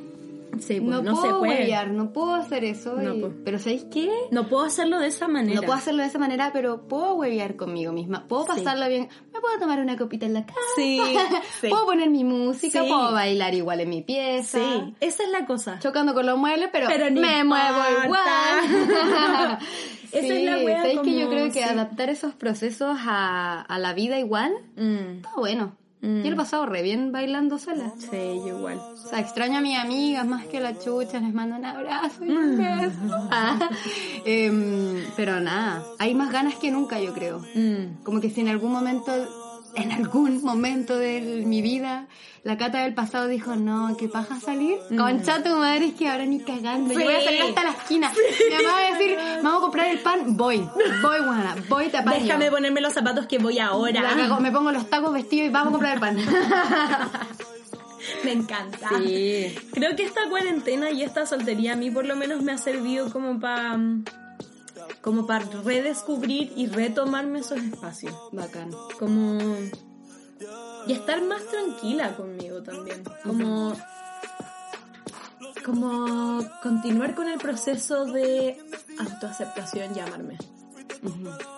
Sí, pues, No, no, se puedo puede. huevear, no puedo hacer eso. No, y-. Pero ¿sabéis qué? No puedo hacerlo de esa manera. No puedo hacerlo de esa manera, pero puedo huevear conmigo misma. Puedo Sí. pasarlo bien. Me puedo tomar una copita en la casa. Sí, sí. Puedo poner mi música, Sí. puedo bailar igual en mi pieza. Sí, esa es la cosa. Chocando con los muebles, pero, Pero me muevo importa. igual. Esa es la Sí, wea ¿sabéis que yo como- creo que sí. adaptar esos procesos a, a la vida igual Mm, está bueno. Mm. Yo lo he pasado re bien bailando sola. Sí, yo igual. O sea, extraño a mis amigas más que la chucha, les mando un abrazo y un beso. Ah, em, pero nada, hay más ganas que nunca, yo creo. Mm. Como que si en algún momento, en algún momento de mi vida, la cata del pasado dijo, no, que paja salir. Concha tu madre, es que ahora ni cagando. Yo voy a Sí. salir hasta la esquina. Mi mamá va a decir, vamos a comprar el pan, voy. Voy, guana, voy, te apaño. Déjame ponerme los zapatos que voy ahora. La cago, me pongo los tacos vestidos y vamos a comprar el pan. Me encanta. Sí. Creo que esta cuarentena y esta soltería a mí por lo menos me ha servido como para como para redescubrir y retomarme esos espacios. Bacán. Como y estar más tranquila conmigo también. Como como continuar con el proceso de autoaceptación y amarme.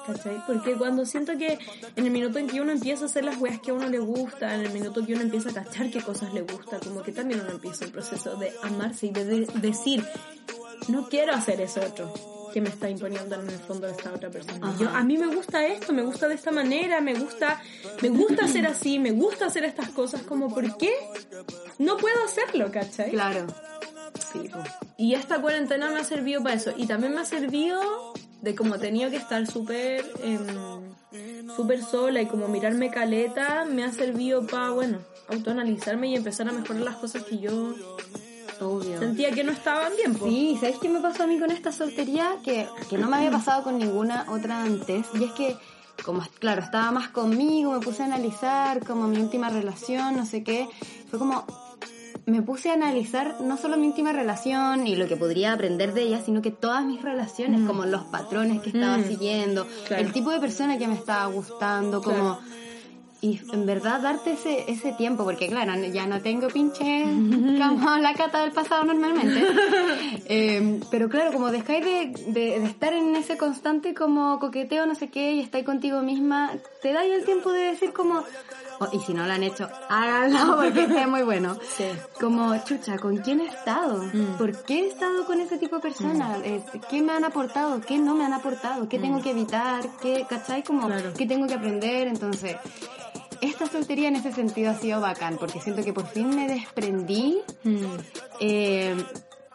¿Cachai? Porque cuando siento que en el minuto en que uno empieza a hacer las weas que a uno le gusta, en el minuto que uno empieza a cachar qué cosas le gusta, como que también uno empieza el proceso de amarse y de, de- decir, no quiero hacer eso otro que me está imponiendo en el fondo de esta otra persona. Yo, a mí me gusta esto, me gusta de esta manera, me gusta, me gusta ser así, me gusta hacer estas cosas, como, ¿por qué no puedo hacerlo, cachai? Claro. Sí. Y esta cuarentena me ha servido para eso. Y también me ha servido de como tenía que estar súper em, súper sola y como mirarme caleta, me ha servido para, bueno, autoanalizarme y empezar a mejorar las cosas que yo Obvio. sentía que no estaban bien. po. Sí, ¿sabes qué me pasó a mí con esta soltería? Que, que no me había pasado con ninguna otra antes. Y es que, como, claro, estaba más conmigo, me puse a analizar como mi última relación, no sé qué. Fue como, me puse a analizar no solo mi última relación y lo que podría aprender de ella, sino que todas mis relaciones, como los patrones que estaba Mm. siguiendo, Claro. el tipo de persona que me estaba gustando, como... Y en verdad darte ese, ese tiempo, porque claro, ya no tengo pinche como la cata del pasado normalmente. Eh, pero claro, como dejáis de, de, de estar en ese constante como coqueteo, no sé qué, y estáis contigo misma, te dais el tiempo de decir como, oh, y si no lo han hecho, háganlo porque es muy bueno. Sí. Como, chucha, ¿con quién he estado? Mm. ¿Por qué he estado con ese tipo de personas? Eh, ¿Qué me han aportado? ¿Qué no me han aportado? ¿Qué tengo que evitar? ¿Qué, cachai? Como, Claro. ¿qué tengo que aprender? Entonces, esta soltería en ese sentido ha sido bacán, porque siento que por fin me desprendí, Mm. eh,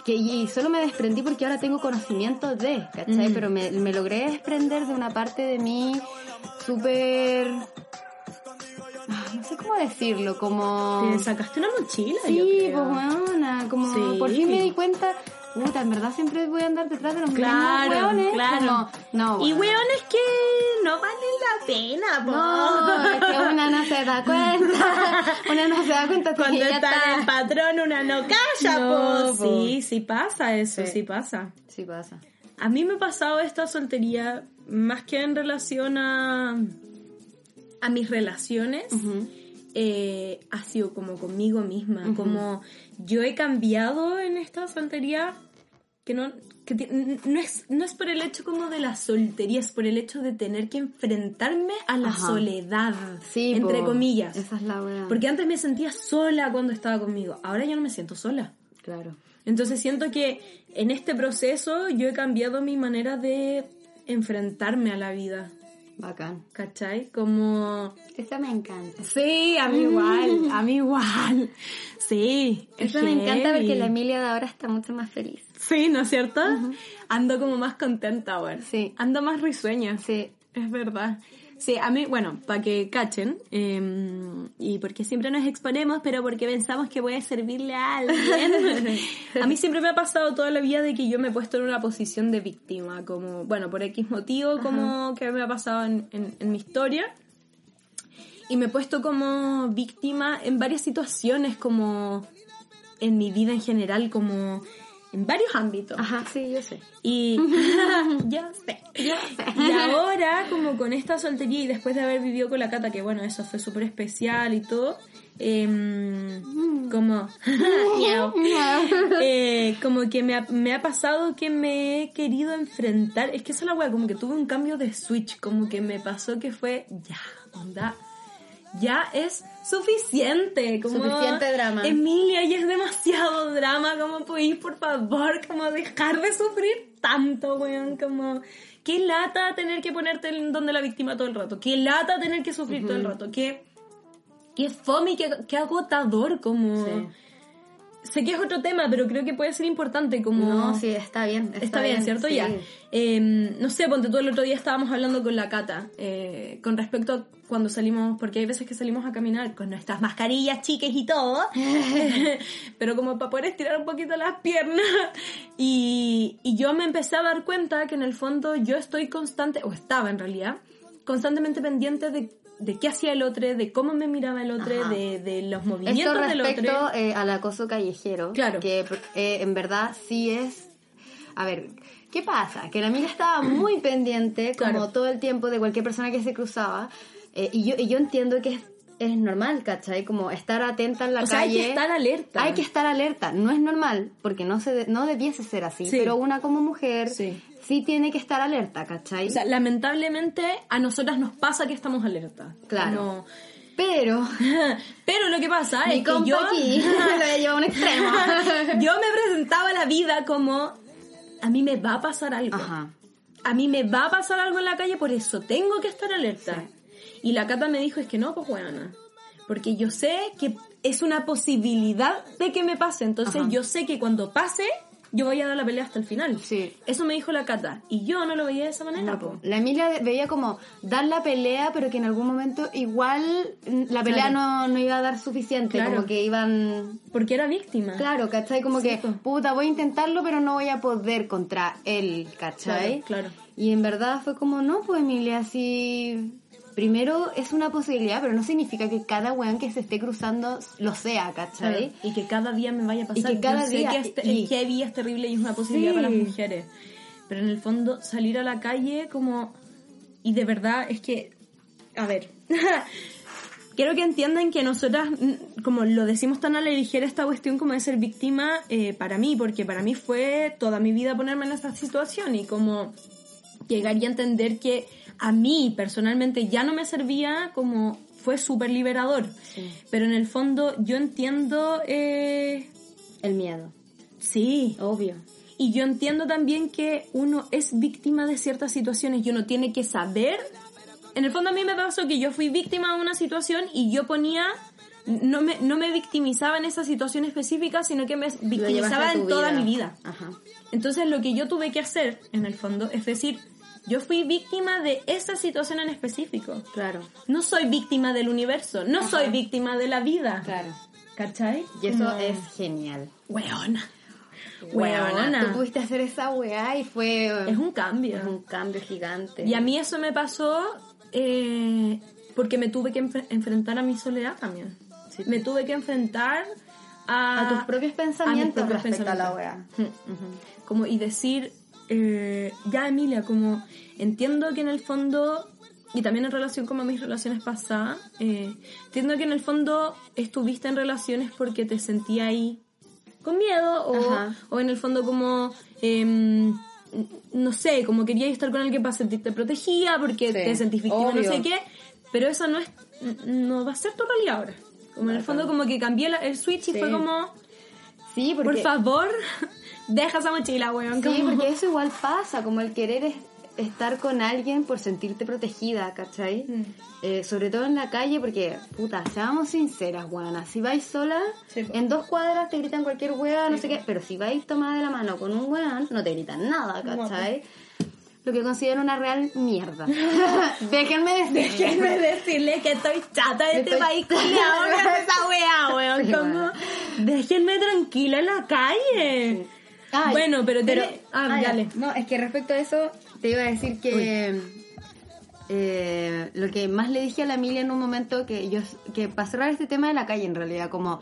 que, y solo me desprendí porque ahora tengo conocimiento de, ¿cachai? Mm. Pero me, me logré desprender de una parte de mí súper... No sé cómo decirlo, como... Te sacaste una mochila, yo Sí, creo. pues weona, como Sí. por fin me di cuenta, puta, en verdad siempre voy a andar detrás de los Claro, mismos weones, claro. como, no, Y weona. weones que no valen la pena, po. No, es que una no se da cuenta, una no se da cuenta Cuando está está. el patrón, una no calla, No, po. po. Sí, sí pasa eso, Sí. sí pasa. Sí pasa. A mí me ha pasado esta soltería más que en relación a, a mis relaciones, eh, ha sido como conmigo misma, como yo he cambiado en esta soltería que no que no es no es por el hecho como de la soltería, es por el hecho de tener que enfrentarme a la Ajá. soledad, Sí, entre po. comillas. Esa es la weá. Porque antes me sentía sola cuando estaba conmigo, ahora ya no me siento sola. Claro. Entonces siento que en este proceso yo he cambiado mi manera de enfrentarme a la vida, Bacán. ¿cachai? Como... Esa me encanta. Sí, a mí igual, a mí igual. Sí. es Eso me encanta porque la Emilia de ahora está mucho más feliz. Sí, ¿no es cierto? Ando como más contenta ahora. Sí. Ando más risueña. Sí. Es verdad. Sí, a mí, bueno, para que cachen, eh, y porque siempre nos exponemos, pero porque pensamos que voy a servirle a alguien. a mí siempre me ha pasado toda la vida de que yo me he puesto en una posición de víctima, como, bueno, por X motivo, como que me ha pasado en, en, en mi historia. Y me he puesto como víctima en varias situaciones, como en mi vida en general, como en varios ámbitos. Ajá, sí, yo sé. Y yo sé. Yo sé. Y ahora, como con esta soltería y después de haber vivido con la Cata, que bueno, eso fue súper especial y todo, em, como. Eh, como que me ha, me ha pasado que me he querido enfrentar, es que esa es la wea, como que tuve un cambio de switch, como que me pasó que fue, ya, onda, ya es suficiente, como Suficiente drama. Emilia, ya es demasiado drama, como podéis, por favor, como dejar de sufrir tanto, weón, como qué lata tener que ponerte en donde la víctima todo el rato, qué lata tener que sufrir todo el rato, qué, qué fome, qué, qué agotador, como... Sí. Sé que es otro tema, pero creo que puede ser importante, como... No, sí, está bien. Está, Está, bien, ¿cierto? sí. Ya. Eh, no sé, ponte tú el otro día estábamos hablando con la Cata eh, con respecto a cuando salimos, porque hay veces que salimos a caminar con nuestras mascarillas chiques y todo, pero como para poder estirar un poquito las piernas. Y, y yo me empecé a dar cuenta que en el fondo yo estoy constante, o estaba en realidad, constantemente pendiente de, de qué hacía el otro, de cómo me miraba el otro, de, de los Esto movimientos del respecto otro. eh, al acoso callejero. Claro. Que eh, en verdad sí es... A ver, ¿qué pasa? Que la amiga estaba muy pendiente, como Claro. todo el tiempo, de cualquier persona que se cruzaba. eh, y, yo, y yo entiendo que es, es normal, ¿cachai? Como estar atenta en la O sea, hay calle. que estar alerta. Hay que estar alerta. No es normal, porque no, se de- no debiese ser así. Sí. Pero una como mujer Sí. Sí tiene que estar alerta, ¿cachai? O sea, lamentablemente a nosotras nos pasa que estamos alertas. Claro. Como- pero... Pero lo que pasa Mi es que compa yo, aquí lo a un extremo. yo me presentaba la vida como a mí me va a pasar algo. Ajá. A mí me va a pasar algo en la calle, por eso tengo que estar alerta. Y la Cata me dijo, es que no, pues buena. Porque yo sé que es una posibilidad de que me pase. Entonces Ajá. yo sé que cuando pase, yo voy a dar la pelea hasta el final. Sí. Eso me dijo la Cata. Y yo no lo veía de esa manera. No, po. po. La Emilia veía como dar la pelea, pero que en algún momento igual la pelea Claro. no, no iba a dar suficiente, Claro. como que iban... Porque era víctima. Claro, ¿cachai? Como Sí, que, po. puta, voy a intentarlo, pero no voy a poder contra él, ¿cachai? Claro, claro. Y en verdad fue como, no, pues Emilia, así... Primero es una posibilidad, pero no significa que cada weón que se esté cruzando lo sea, ¿cachai? Claro, Y que cada día me vaya a pasar. Y que cada Yo sé día- que este- y- el heavy es terrible y es una posibilidad Sí. para las mujeres. Pero en el fondo, salir a la calle como... Y de verdad es que... A ver... Quiero que entiendan que nosotras, mm, como lo decimos tan a la ligera, esta cuestión como de ser víctima eh, para mí, porque para mí fue toda mi vida ponerme en esta situación y como llegar y entender que a mí personalmente ya no me servía como fue súper liberador. Sí. Pero en el fondo yo entiendo, eh, El miedo, sí, obvio. y yo entiendo también que uno es víctima de ciertas situaciones y uno tiene que saber. En el fondo a mí me pasó que yo fui víctima de una situación y yo ponía, no me, no me victimizaba en esa situación específica, sino que me victimizaba en toda mi vida. Ajá. Entonces lo que yo tuve que hacer, en el fondo, es decir, yo fui víctima de esa situación en específico. Claro, No soy víctima del universo, no soy víctima de la vida. claro. ¿Cachai? Y eso es genial. Weona. Weona. Tú pudiste hacer esa weá y fue... Es un cambio. es un cambio gigante. Y a mí eso me pasó eh, porque me tuve que enfre- enfrentar a mi soledad también. Sí. Me tuve que enfrentar a, a tus propios pensamientos propios respecto a la pensamientos. weá. Mm. como y decir eh, ya Emilia como entiendo que en el fondo y también en relación como a mis relaciones pasadas eh, entiendo que en el fondo estuviste en relaciones porque te sentía ahí con miedo o, o en el fondo como em, no sé como querías estar con alguien para sentirte protegida porque Sí, te sentís víctima no sé qué pero eso no es no va a ser tu realidad ahora. Como en el fondo como que cambié la- el switch y fue como Sí, porque... por favor, deja esa mochila, weón. Sí, como- porque eso igual pasa, como el querer es estar con alguien por sentirte protegida, ¿cachai? Mm. Eh, sobre todo en la calle, porque, puta, seamos sinceras, weona, si vais sola, Sí, en dos cuadras te gritan cualquier weá, no sé qué, pero si vais tomada de la mano con un weón, no te gritan nada, ¿cachai? Lo que considero una real mierda. Déjenme. Déjenme decirle que estoy chata de este Estoy- país culiao con esa weá, weón. Como, déjenme tranquila en la calle. Ay, bueno, pero, tiene- Ah, ah, dale. No, es que respecto a eso, te iba a decir que eh, lo que más le dije a la Emilia en un momento que yo que para cerrar este tema de la calle en realidad, como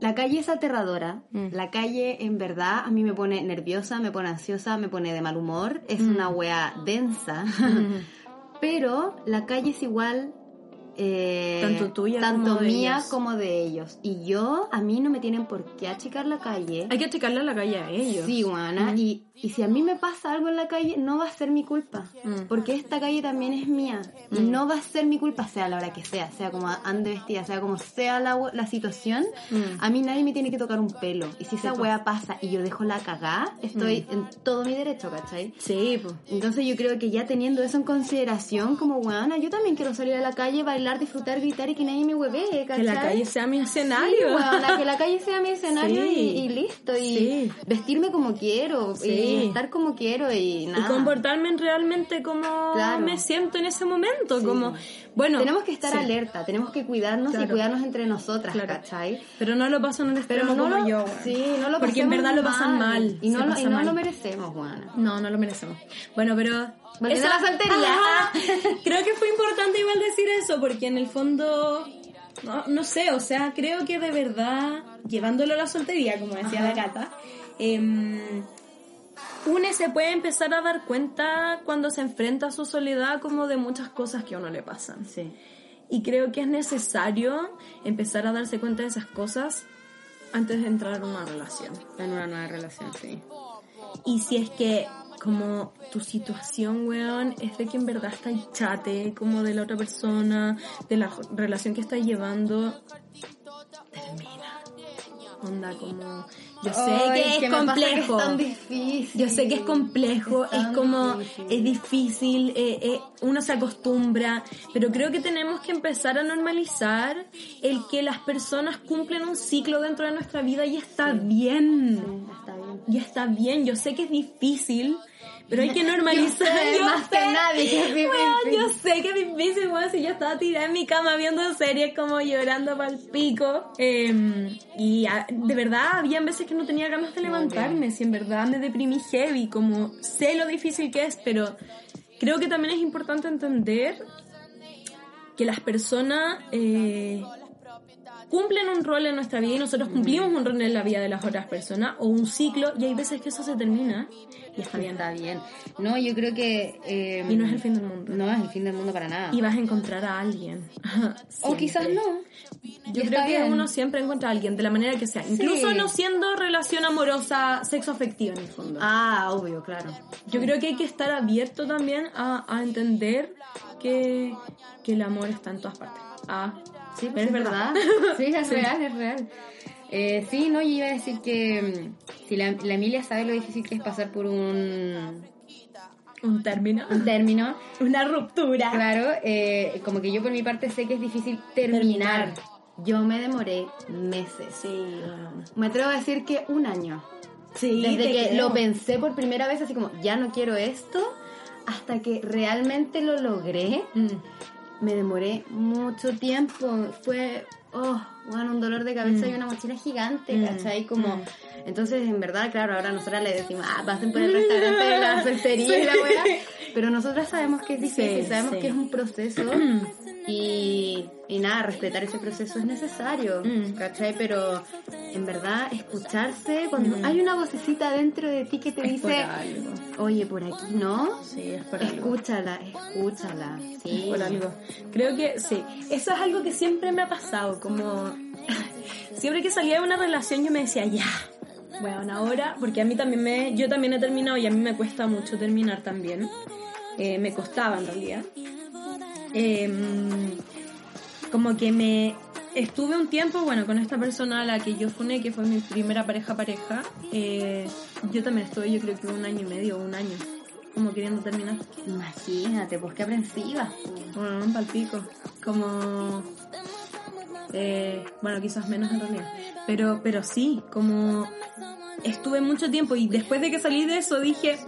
la calle es aterradora, Mm. la calle en verdad a mí me pone nerviosa, me pone ansiosa, me pone de mal humor, es Mm. una wea densa, pero la calle es igual eh, Tanto tuya tanto como de mía ellos. como de ellos. Y yo, a mí no me tienen por qué achicar la calle. Hay que checarle a la calle a ellos. Sí, Juana. y, y si a mí me pasa algo en la calle, no va a ser mi culpa. Mm. Porque esta calle también es mía. Y no va a ser mi culpa, sea la hora que sea, sea como ande vestida, sea como sea la, la situación. Mm. A mí nadie me tiene que tocar un pelo. Y si esa wea pasa y yo dejo la cagá, estoy en todo mi derecho, ¿cachai? Sí, pues. Entonces yo creo que ya teniendo eso en consideración, como weona, yo también quiero salir a la calle, bailar, disfrutar, gritar y que nadie me ¿cachai? Que la calle sea mi Sí, escenario. weona, que la calle sea mi escenario Sí. y, y listo. Y Sí. vestirme como quiero. Sí. Y estar como quiero y y nada. comportarme realmente como Claro. me siento en ese momento. Sí. Como, bueno. Tenemos que estar sí. alerta, tenemos que cuidarnos y Claro. cuidarnos entre nosotras, Claro. ¿cachai? Pero no lo pasan en el Pero no como lo, yo, sí, no lo Porque en verdad lo pasan mal. Y no, lo, y no mal. lo merecemos, Juana. No, no lo merecemos. Bueno, pero... Volviendo a la soltería. Ajá. Creo que fue importante igual decir eso, porque en el fondo... No, no sé, o sea, creo que de verdad, llevándolo a la soltería, como decía la gata, em, une se puede empezar a dar cuenta cuando se enfrenta a su soledad como de muchas cosas que a uno le pasan. Sí. Y creo que es necesario empezar a darse cuenta de esas cosas antes de entrar en una relación. En una nueva relación, sí. Y si es que como tu situación, weón, es de que en verdad estás chate, como de la otra persona, de la relación que estás llevando, termina. Onda como... Yo sé Ay, que es complejo. que es tan difícil. Yo sé que es complejo, Es como, difícil. es difícil, eh, eh, uno se acostumbra, pero creo que tenemos que empezar a normalizar el que las personas cumplen un ciclo dentro de nuestra vida y está bien. Sí, está bien. Y está bien, yo sé que es difícil, pero hay que normalizar. Yo sé más que nadie que. Weón, yo sé que es difícil, weón, si yo estaba tirada en mi cama viendo series como llorando pa'l pico. eh, y ah, de verdad, había veces que no tenía ganas de levantarme, si en verdad me deprimí heavy, como sé lo difícil que es, pero creo que también es importante entender que las personas eh, cumplen un rol en nuestra vida y nosotros cumplimos un rol en la vida de las otras personas o un ciclo y hay veces que eso se termina y está bien. Está bien. No, yo creo que... eh, Y no es el fin del mundo. No es el fin del mundo para nada. Y vas a encontrar a alguien. o quizás no. Yo creo está que bien. uno siempre encuentra a alguien de la manera que sea. Incluso no siendo relación amorosa, sexo afectivo en el fondo. Ah, obvio, claro. Yo creo que hay que estar abierto también a, a entender que, que el amor está en todas partes. Ah, Sí, pero es verdad. Sí, es real, es real. Eh, sí, no, yo iba a decir que mm, si la, la Emilia sabe lo difícil que es pasar por un, Un término. un término, Una ruptura. claro, eh, como que yo por mi parte sé que es difícil terminar. Yo me demoré meses. Sí. Me atrevo a decir que un año. Sí, Desde que creo. lo pensé por primera vez, así como, ya no quiero esto, hasta que realmente lo logré, Mm. Me demoré mucho tiempo. Fue, oh, bueno, un dolor de cabeza y una mochila gigante, Mm. ¿cachai? Como, Mm. entonces, en verdad, claro, ahora nosotras le decimos, ah, pasen por el restaurante de la soltería y la weá. Pero nosotras sabemos que es difícil, Sí, sabemos sí. que es un proceso y, y nada, respetar ese proceso es necesario, Mm. ¿cachai? Pero en verdad, escucharse, cuando hay una vocecita dentro de ti que te Es dice, oye, por aquí no, Sí, es por algo. escúchala, escúchala, sí. por algo. Creo que sí. Eso es algo que siempre me ha pasado. Como siempre que salía de una relación yo me decía, ya. Bueno, ahora, porque a mí también me, yo también he terminado y a mí me cuesta mucho terminar también. Eh, me costaba en realidad. Em, como que me estuve un tiempo, bueno, con esta persona a la que yo funé, que fue mi primera pareja pareja. eh, yo también estuve, yo creo que un año y medio o un año, como queriendo terminar. Imagínate, pues qué aprensiva. Bueno, un palpico. Como. Eh, bueno, quizás menos en realidad. Pero, pero sí, como. Estuve mucho tiempo y después de que salí de eso dije.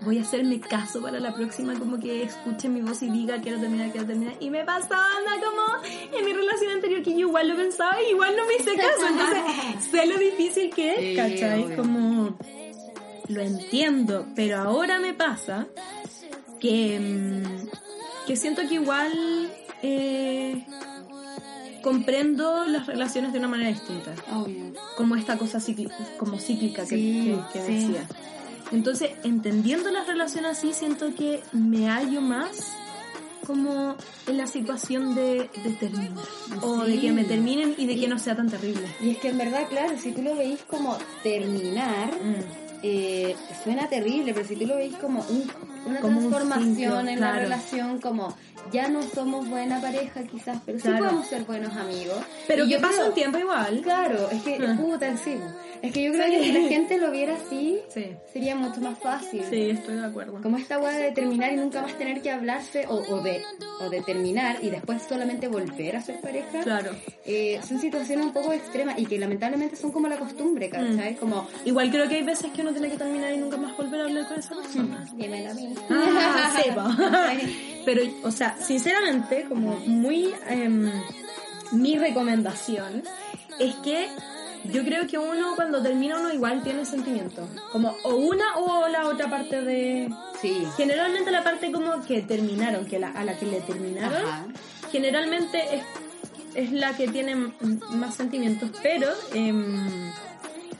voy a hacerme caso para la próxima, como que escuche mi voz y diga quiero terminar, quiero terminar. Y me pasó, anda como en mi relación anterior que yo igual lo pensaba y igual no me hice caso. Entonces, sé lo difícil que es, Sí, ¿cachai? obvio. Como lo entiendo, pero ahora me pasa que, mm, que siento que igual eh, comprendo las relaciones de una manera distinta Obvio. como esta cosa cíclica, como cíclica que, Sí, que- que sí. decía. Entonces, entendiendo las relaciones así, siento que me hallo más como en la situación de, de terminar. O de que me terminen y de que no sea tan terrible. Y es que en verdad, claro, si tú lo veis como terminar, eh, suena terrible, pero si tú lo veis como un- una Como un transformación ciclo, en claro. la relación, como ya no somos buena pareja quizás, pero sí Claro. podemos ser buenos amigos. Pero Y que yo pasa creo- un tiempo igual. Claro, es que, Ah. puta, sí. Es que yo creo Sí. que si la gente lo viera así, Sí, sería mucho más fácil. sí, estoy de acuerdo. Como esta hueá de terminar y nunca más tener que hablarse, o, o de, o de terminar y después solamente volver a ser pareja. Claro. Eh, son situaciones un poco extremas y que lamentablemente son como la costumbre, ¿cachai? Como, Igual creo que hay veces que uno tiene que terminar y nunca más volver a hablar con esa persona. mí. Ah, sí. Pero, o sea, sinceramente, como muy... em, mi recomendación es que yo creo que uno cuando termina uno igual tiene sentimientos. Como o una o la otra parte de... Sí. Generalmente la parte como que terminaron, que la, a la que le terminaron, Ajá. generalmente es, es la que tiene más sentimientos, pero em,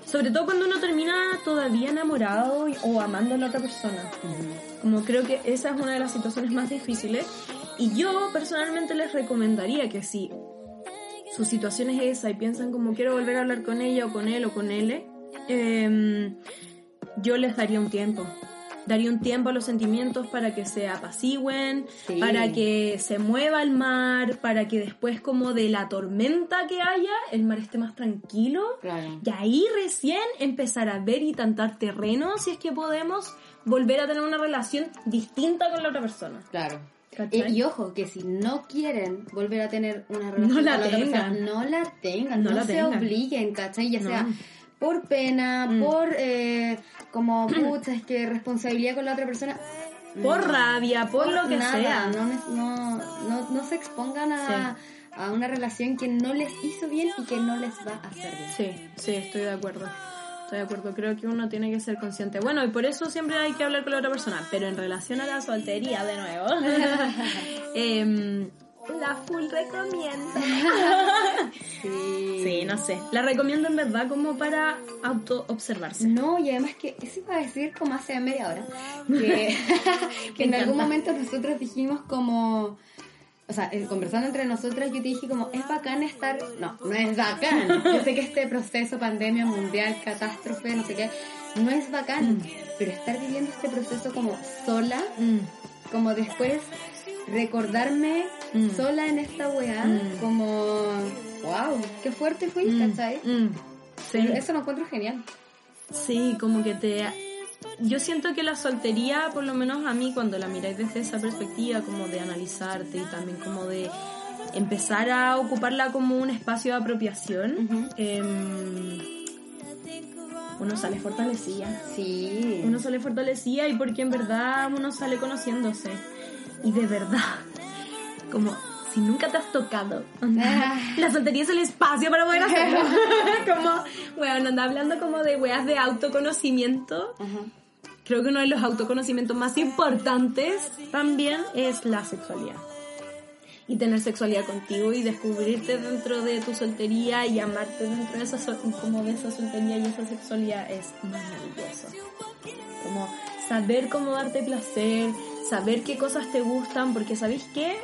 sobre todo cuando uno termina todavía enamorado o amando a la otra persona. Como creo que esa es una de las situaciones más difíciles. Y yo personalmente les recomendaría que si su situación es esa y piensan como quiero volver a hablar con ella o con él o con él, em, yo les daría un tiempo. Daría un tiempo a los sentimientos para que se apacigüen, Sí. para que se mueva el mar, para que después como de la tormenta que haya, el mar esté más tranquilo. Claro. Y ahí recién empezar a ver y tantar terreno si es que podemos volver a tener una relación distinta con la otra persona. Claro. Eh, y ojo, que si no quieren volver a tener una relación No la con otra persona, tengan. no la tengan, No no, la se tengan. obliguen, ¿cachai? Ya No. sea por pena, Mm. por eh, como, pucha, es que responsabilidad con la otra persona. Por No. rabia, por, lo que nada, sea. No, no, no se expongan a, a una relación que no les hizo bien y que no les va a hacer bien. Sí, sí, estoy de acuerdo. Estoy de acuerdo, creo que uno tiene que ser consciente. Bueno, y por eso siempre hay que hablar con la otra persona. Pero en relación a la soltería, de nuevo, em, la full recomiendo. Sí. Sí, no sé. La recomiendo en verdad como para auto observarse. No, y además que eso iba a decir como hace media hora, que, que en algún momento nosotros dijimos como, o sea, eh, conversando entre nosotras, yo te dije como, es bacán estar, no, no es bacán, yo sé que este proceso, pandemia mundial, catástrofe, no sé qué, no es bacán, pero estar viviendo este proceso como sola, Mm, como después recordarme Mm. sola en esta weá, Mm. como, wow, qué fuerte fui, mm, ¿cachai? mm. Sí. Pero Eso lo encuentro genial. Sí, como que te... Yo siento que la soltería, por lo menos a mí, cuando la miráis desde esa perspectiva, como de analizarte y también como de empezar a ocuparla como un espacio de apropiación, Ujú. em, uno sale fortalecida. Sí. Uno sale fortalecida y porque en verdad uno sale conociéndose. Y de verdad, como si nunca te has tocado, Ah. la soltería es el espacio para poder hacerlo. como, bueno, anda hablando como de weas de autoconocimiento. Ajá. Creo que uno de los autoconocimientos más importantes también es la sexualidad. Y tener sexualidad contigo y descubrirte dentro de tu soltería y amarte dentro de esa, sol- como de esa soltería y esa sexualidad es maravilloso. Como saber cómo darte placer, saber qué cosas te gustan, porque ¿sabéis qué?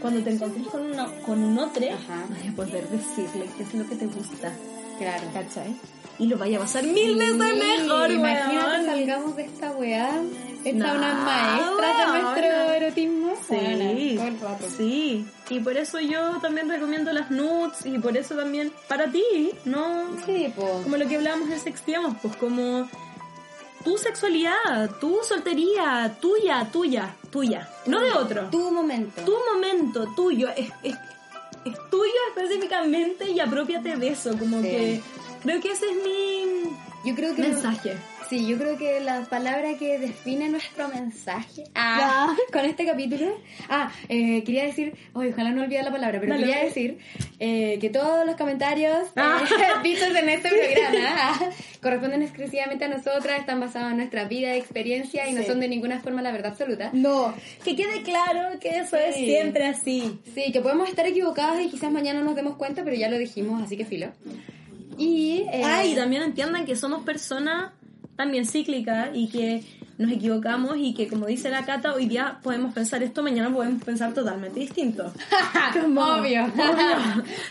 Cuando te encontrés con, una, con un otro, Ajá. vas a poder decirle qué es lo que te gusta, Claro. ¿cachai? Y lo vaya a pasar mil veces mejor, Imagínate weón. salgamos de esta weá. Esta No, una maestra de nuestro erotismo. Sí, rato. sí. Y por eso yo también recomiendo las nudes y por eso también para ti, no Sí, pues. como lo que hablábamos en Sextiamos, pues como tu sexualidad, tu soltería, tuya, tuya, tuya, no de otro. Tu momento. Tu momento, tuyo, es, es, es tuyo específicamente y apropiate de eso, como Sí. que creo que ese es mi Yo creo que mensaje. Sí, yo creo que la palabra que define nuestro mensaje ah, con este capítulo. Ah, eh, quería decir, oye, ojalá no olvide la palabra, pero Dale. quería decir eh, que todos los comentarios Ah. eh, vistos en este programa ah, corresponden exclusivamente a nosotras, están basados en nuestra vida y experiencia y no Sí. son de ninguna forma la verdad absoluta. No, que quede claro que eso es Sí. siempre así. Sí, que podemos estar equivocadas y quizás mañana nos demos cuenta, pero ya lo dijimos, así que filo. Y, eh, Ah, y también entiendan que somos personas también cíclicas y que nos equivocamos y que como dice la Cata, hoy día podemos pensar esto, mañana podemos pensar totalmente distinto. Como- Obvio.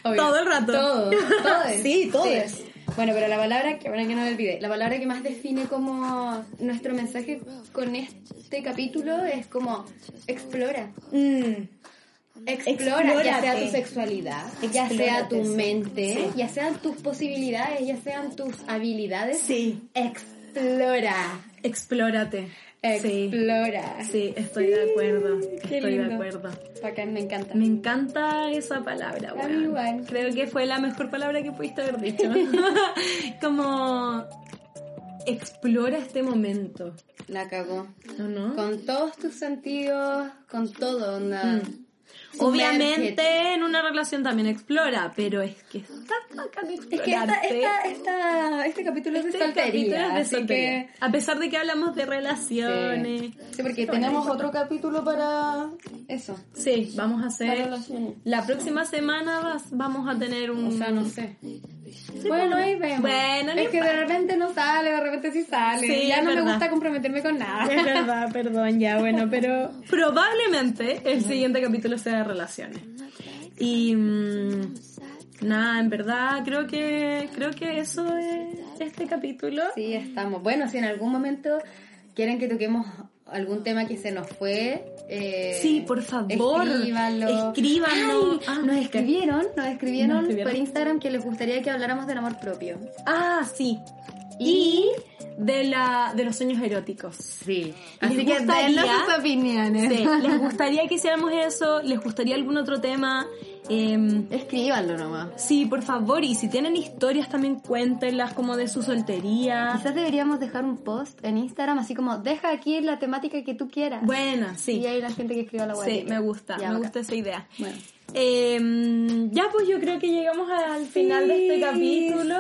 Obvio. Todo el rato. Todo. Todo es. Sí, todo es. Bueno, pero la palabra que, bueno, que no me olvide, la palabra que más define como nuestro mensaje con este capítulo es como explora. Mm, Explora, ya sea tu sexualidad, ya sea tu mente, Sí. ya sean tus posibilidades, ya sean tus habilidades. sí, Explora. explórate. Explora. sí, estoy de acuerdo. Qué Estoy de lindo. acuerdo. Bacán, me encanta. Me encanta esa palabra, A mí igual. Creo que fue la mejor palabra que pudiste haber dicho. Como explora este momento, La cagó. ¿o no? Con todos tus sentidos, con todo, onda. Mm. Obviamente en una relación también explora, pero es que está bacán Es que esta, esta, esta, este capítulo es de Este soltería, capítulo es de soltería. que... A pesar de que hablamos de relaciones. Sí, Sí, porque tenemos otro capítulo para eso. Sí, vamos a hacer. La próxima semana vas- vamos a tener un. O sea, no sé. bueno, ahí vemos. Bueno, no es que de repente no sale, de repente sí sale. Sí, ya no me verdad. gusta comprometerme con nada. Es verdad, perdón, ya, bueno, pero probablemente el siguiente capítulo sea de relaciones. Y mm, nada, en verdad creo que creo que eso es este capítulo. Sí, estamos. Bueno, si en algún momento quieren que toquemos algún tema que se nos fue, eh, Sí, por favor, escríbanlo. escríbanlo. Ay, Ah, nos escribieron, nos escribieron, Nos escribieron. por Instagram que les gustaría que habláramos del amor propio. Ah, sí. Y- de la de los sueños eróticos. Sí. ¿Les Así que denos sus opiniones. Sí, ¿les gustaría que hiciéramos eso? ¿Les gustaría algún otro tema? Em, Escríbanlo nomás. sí, por favor, y si tienen historias también cuéntenlas como de su soltería. Quizás deberíamos dejar un post en Instagram así como deja aquí la temática que tú quieras. Buena, sí. Y hay la gente que escriba la web. Sí, me gusta, Ya, me gusta esa idea. Bueno. Em, ya pues yo creo que llegamos al final de este capítulo.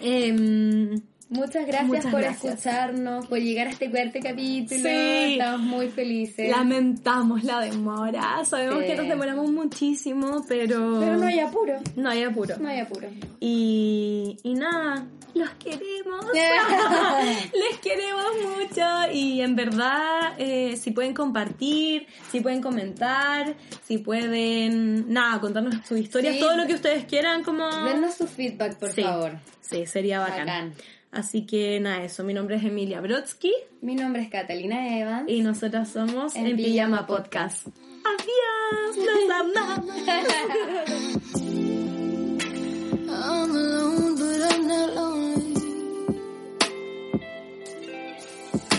Eh, Muchas gracias Muchas por gracias. escucharnos, por llegar a este cuarto capítulo. Sí. Estamos muy felices. lamentamos la demora. Sabemos Sí. que nos demoramos muchísimo, pero... Pero no hay apuro. No hay apuro. No hay apuro. Y, y nada, los queremos. Les queremos mucho y en verdad, eh, si pueden compartir, si pueden comentar, si pueden, nada, contarnos sus historias, Sí. todo lo que ustedes quieran, como... Denos su feedback, por favor. Sí, sería bacán. Bacán. Así que nada, eso. Mi nombre es Emilia Brodsky Mi nombre es Catalina Evans. y nosotras somos En En, Pijama Pijama Podcast. Adiós, los amamos. I'm alone, but I'm not lonely.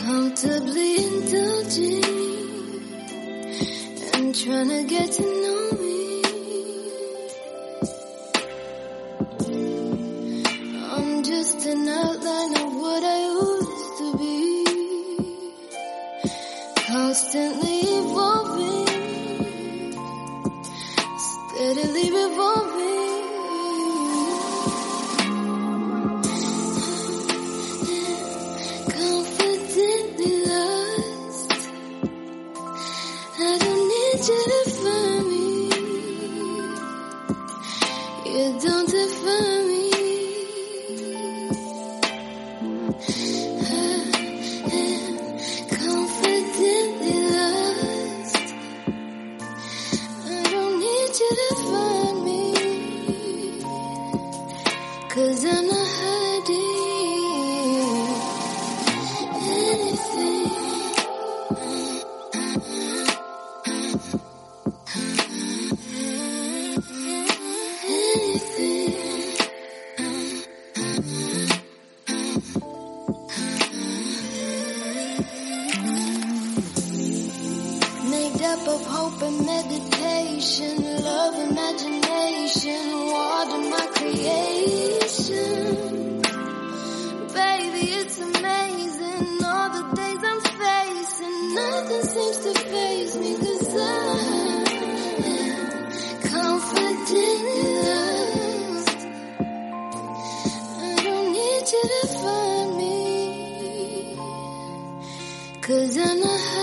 Comfortably indulging and trying to get to know me. An outline of what I used to be. Constantly evolving, steadily revolving. done a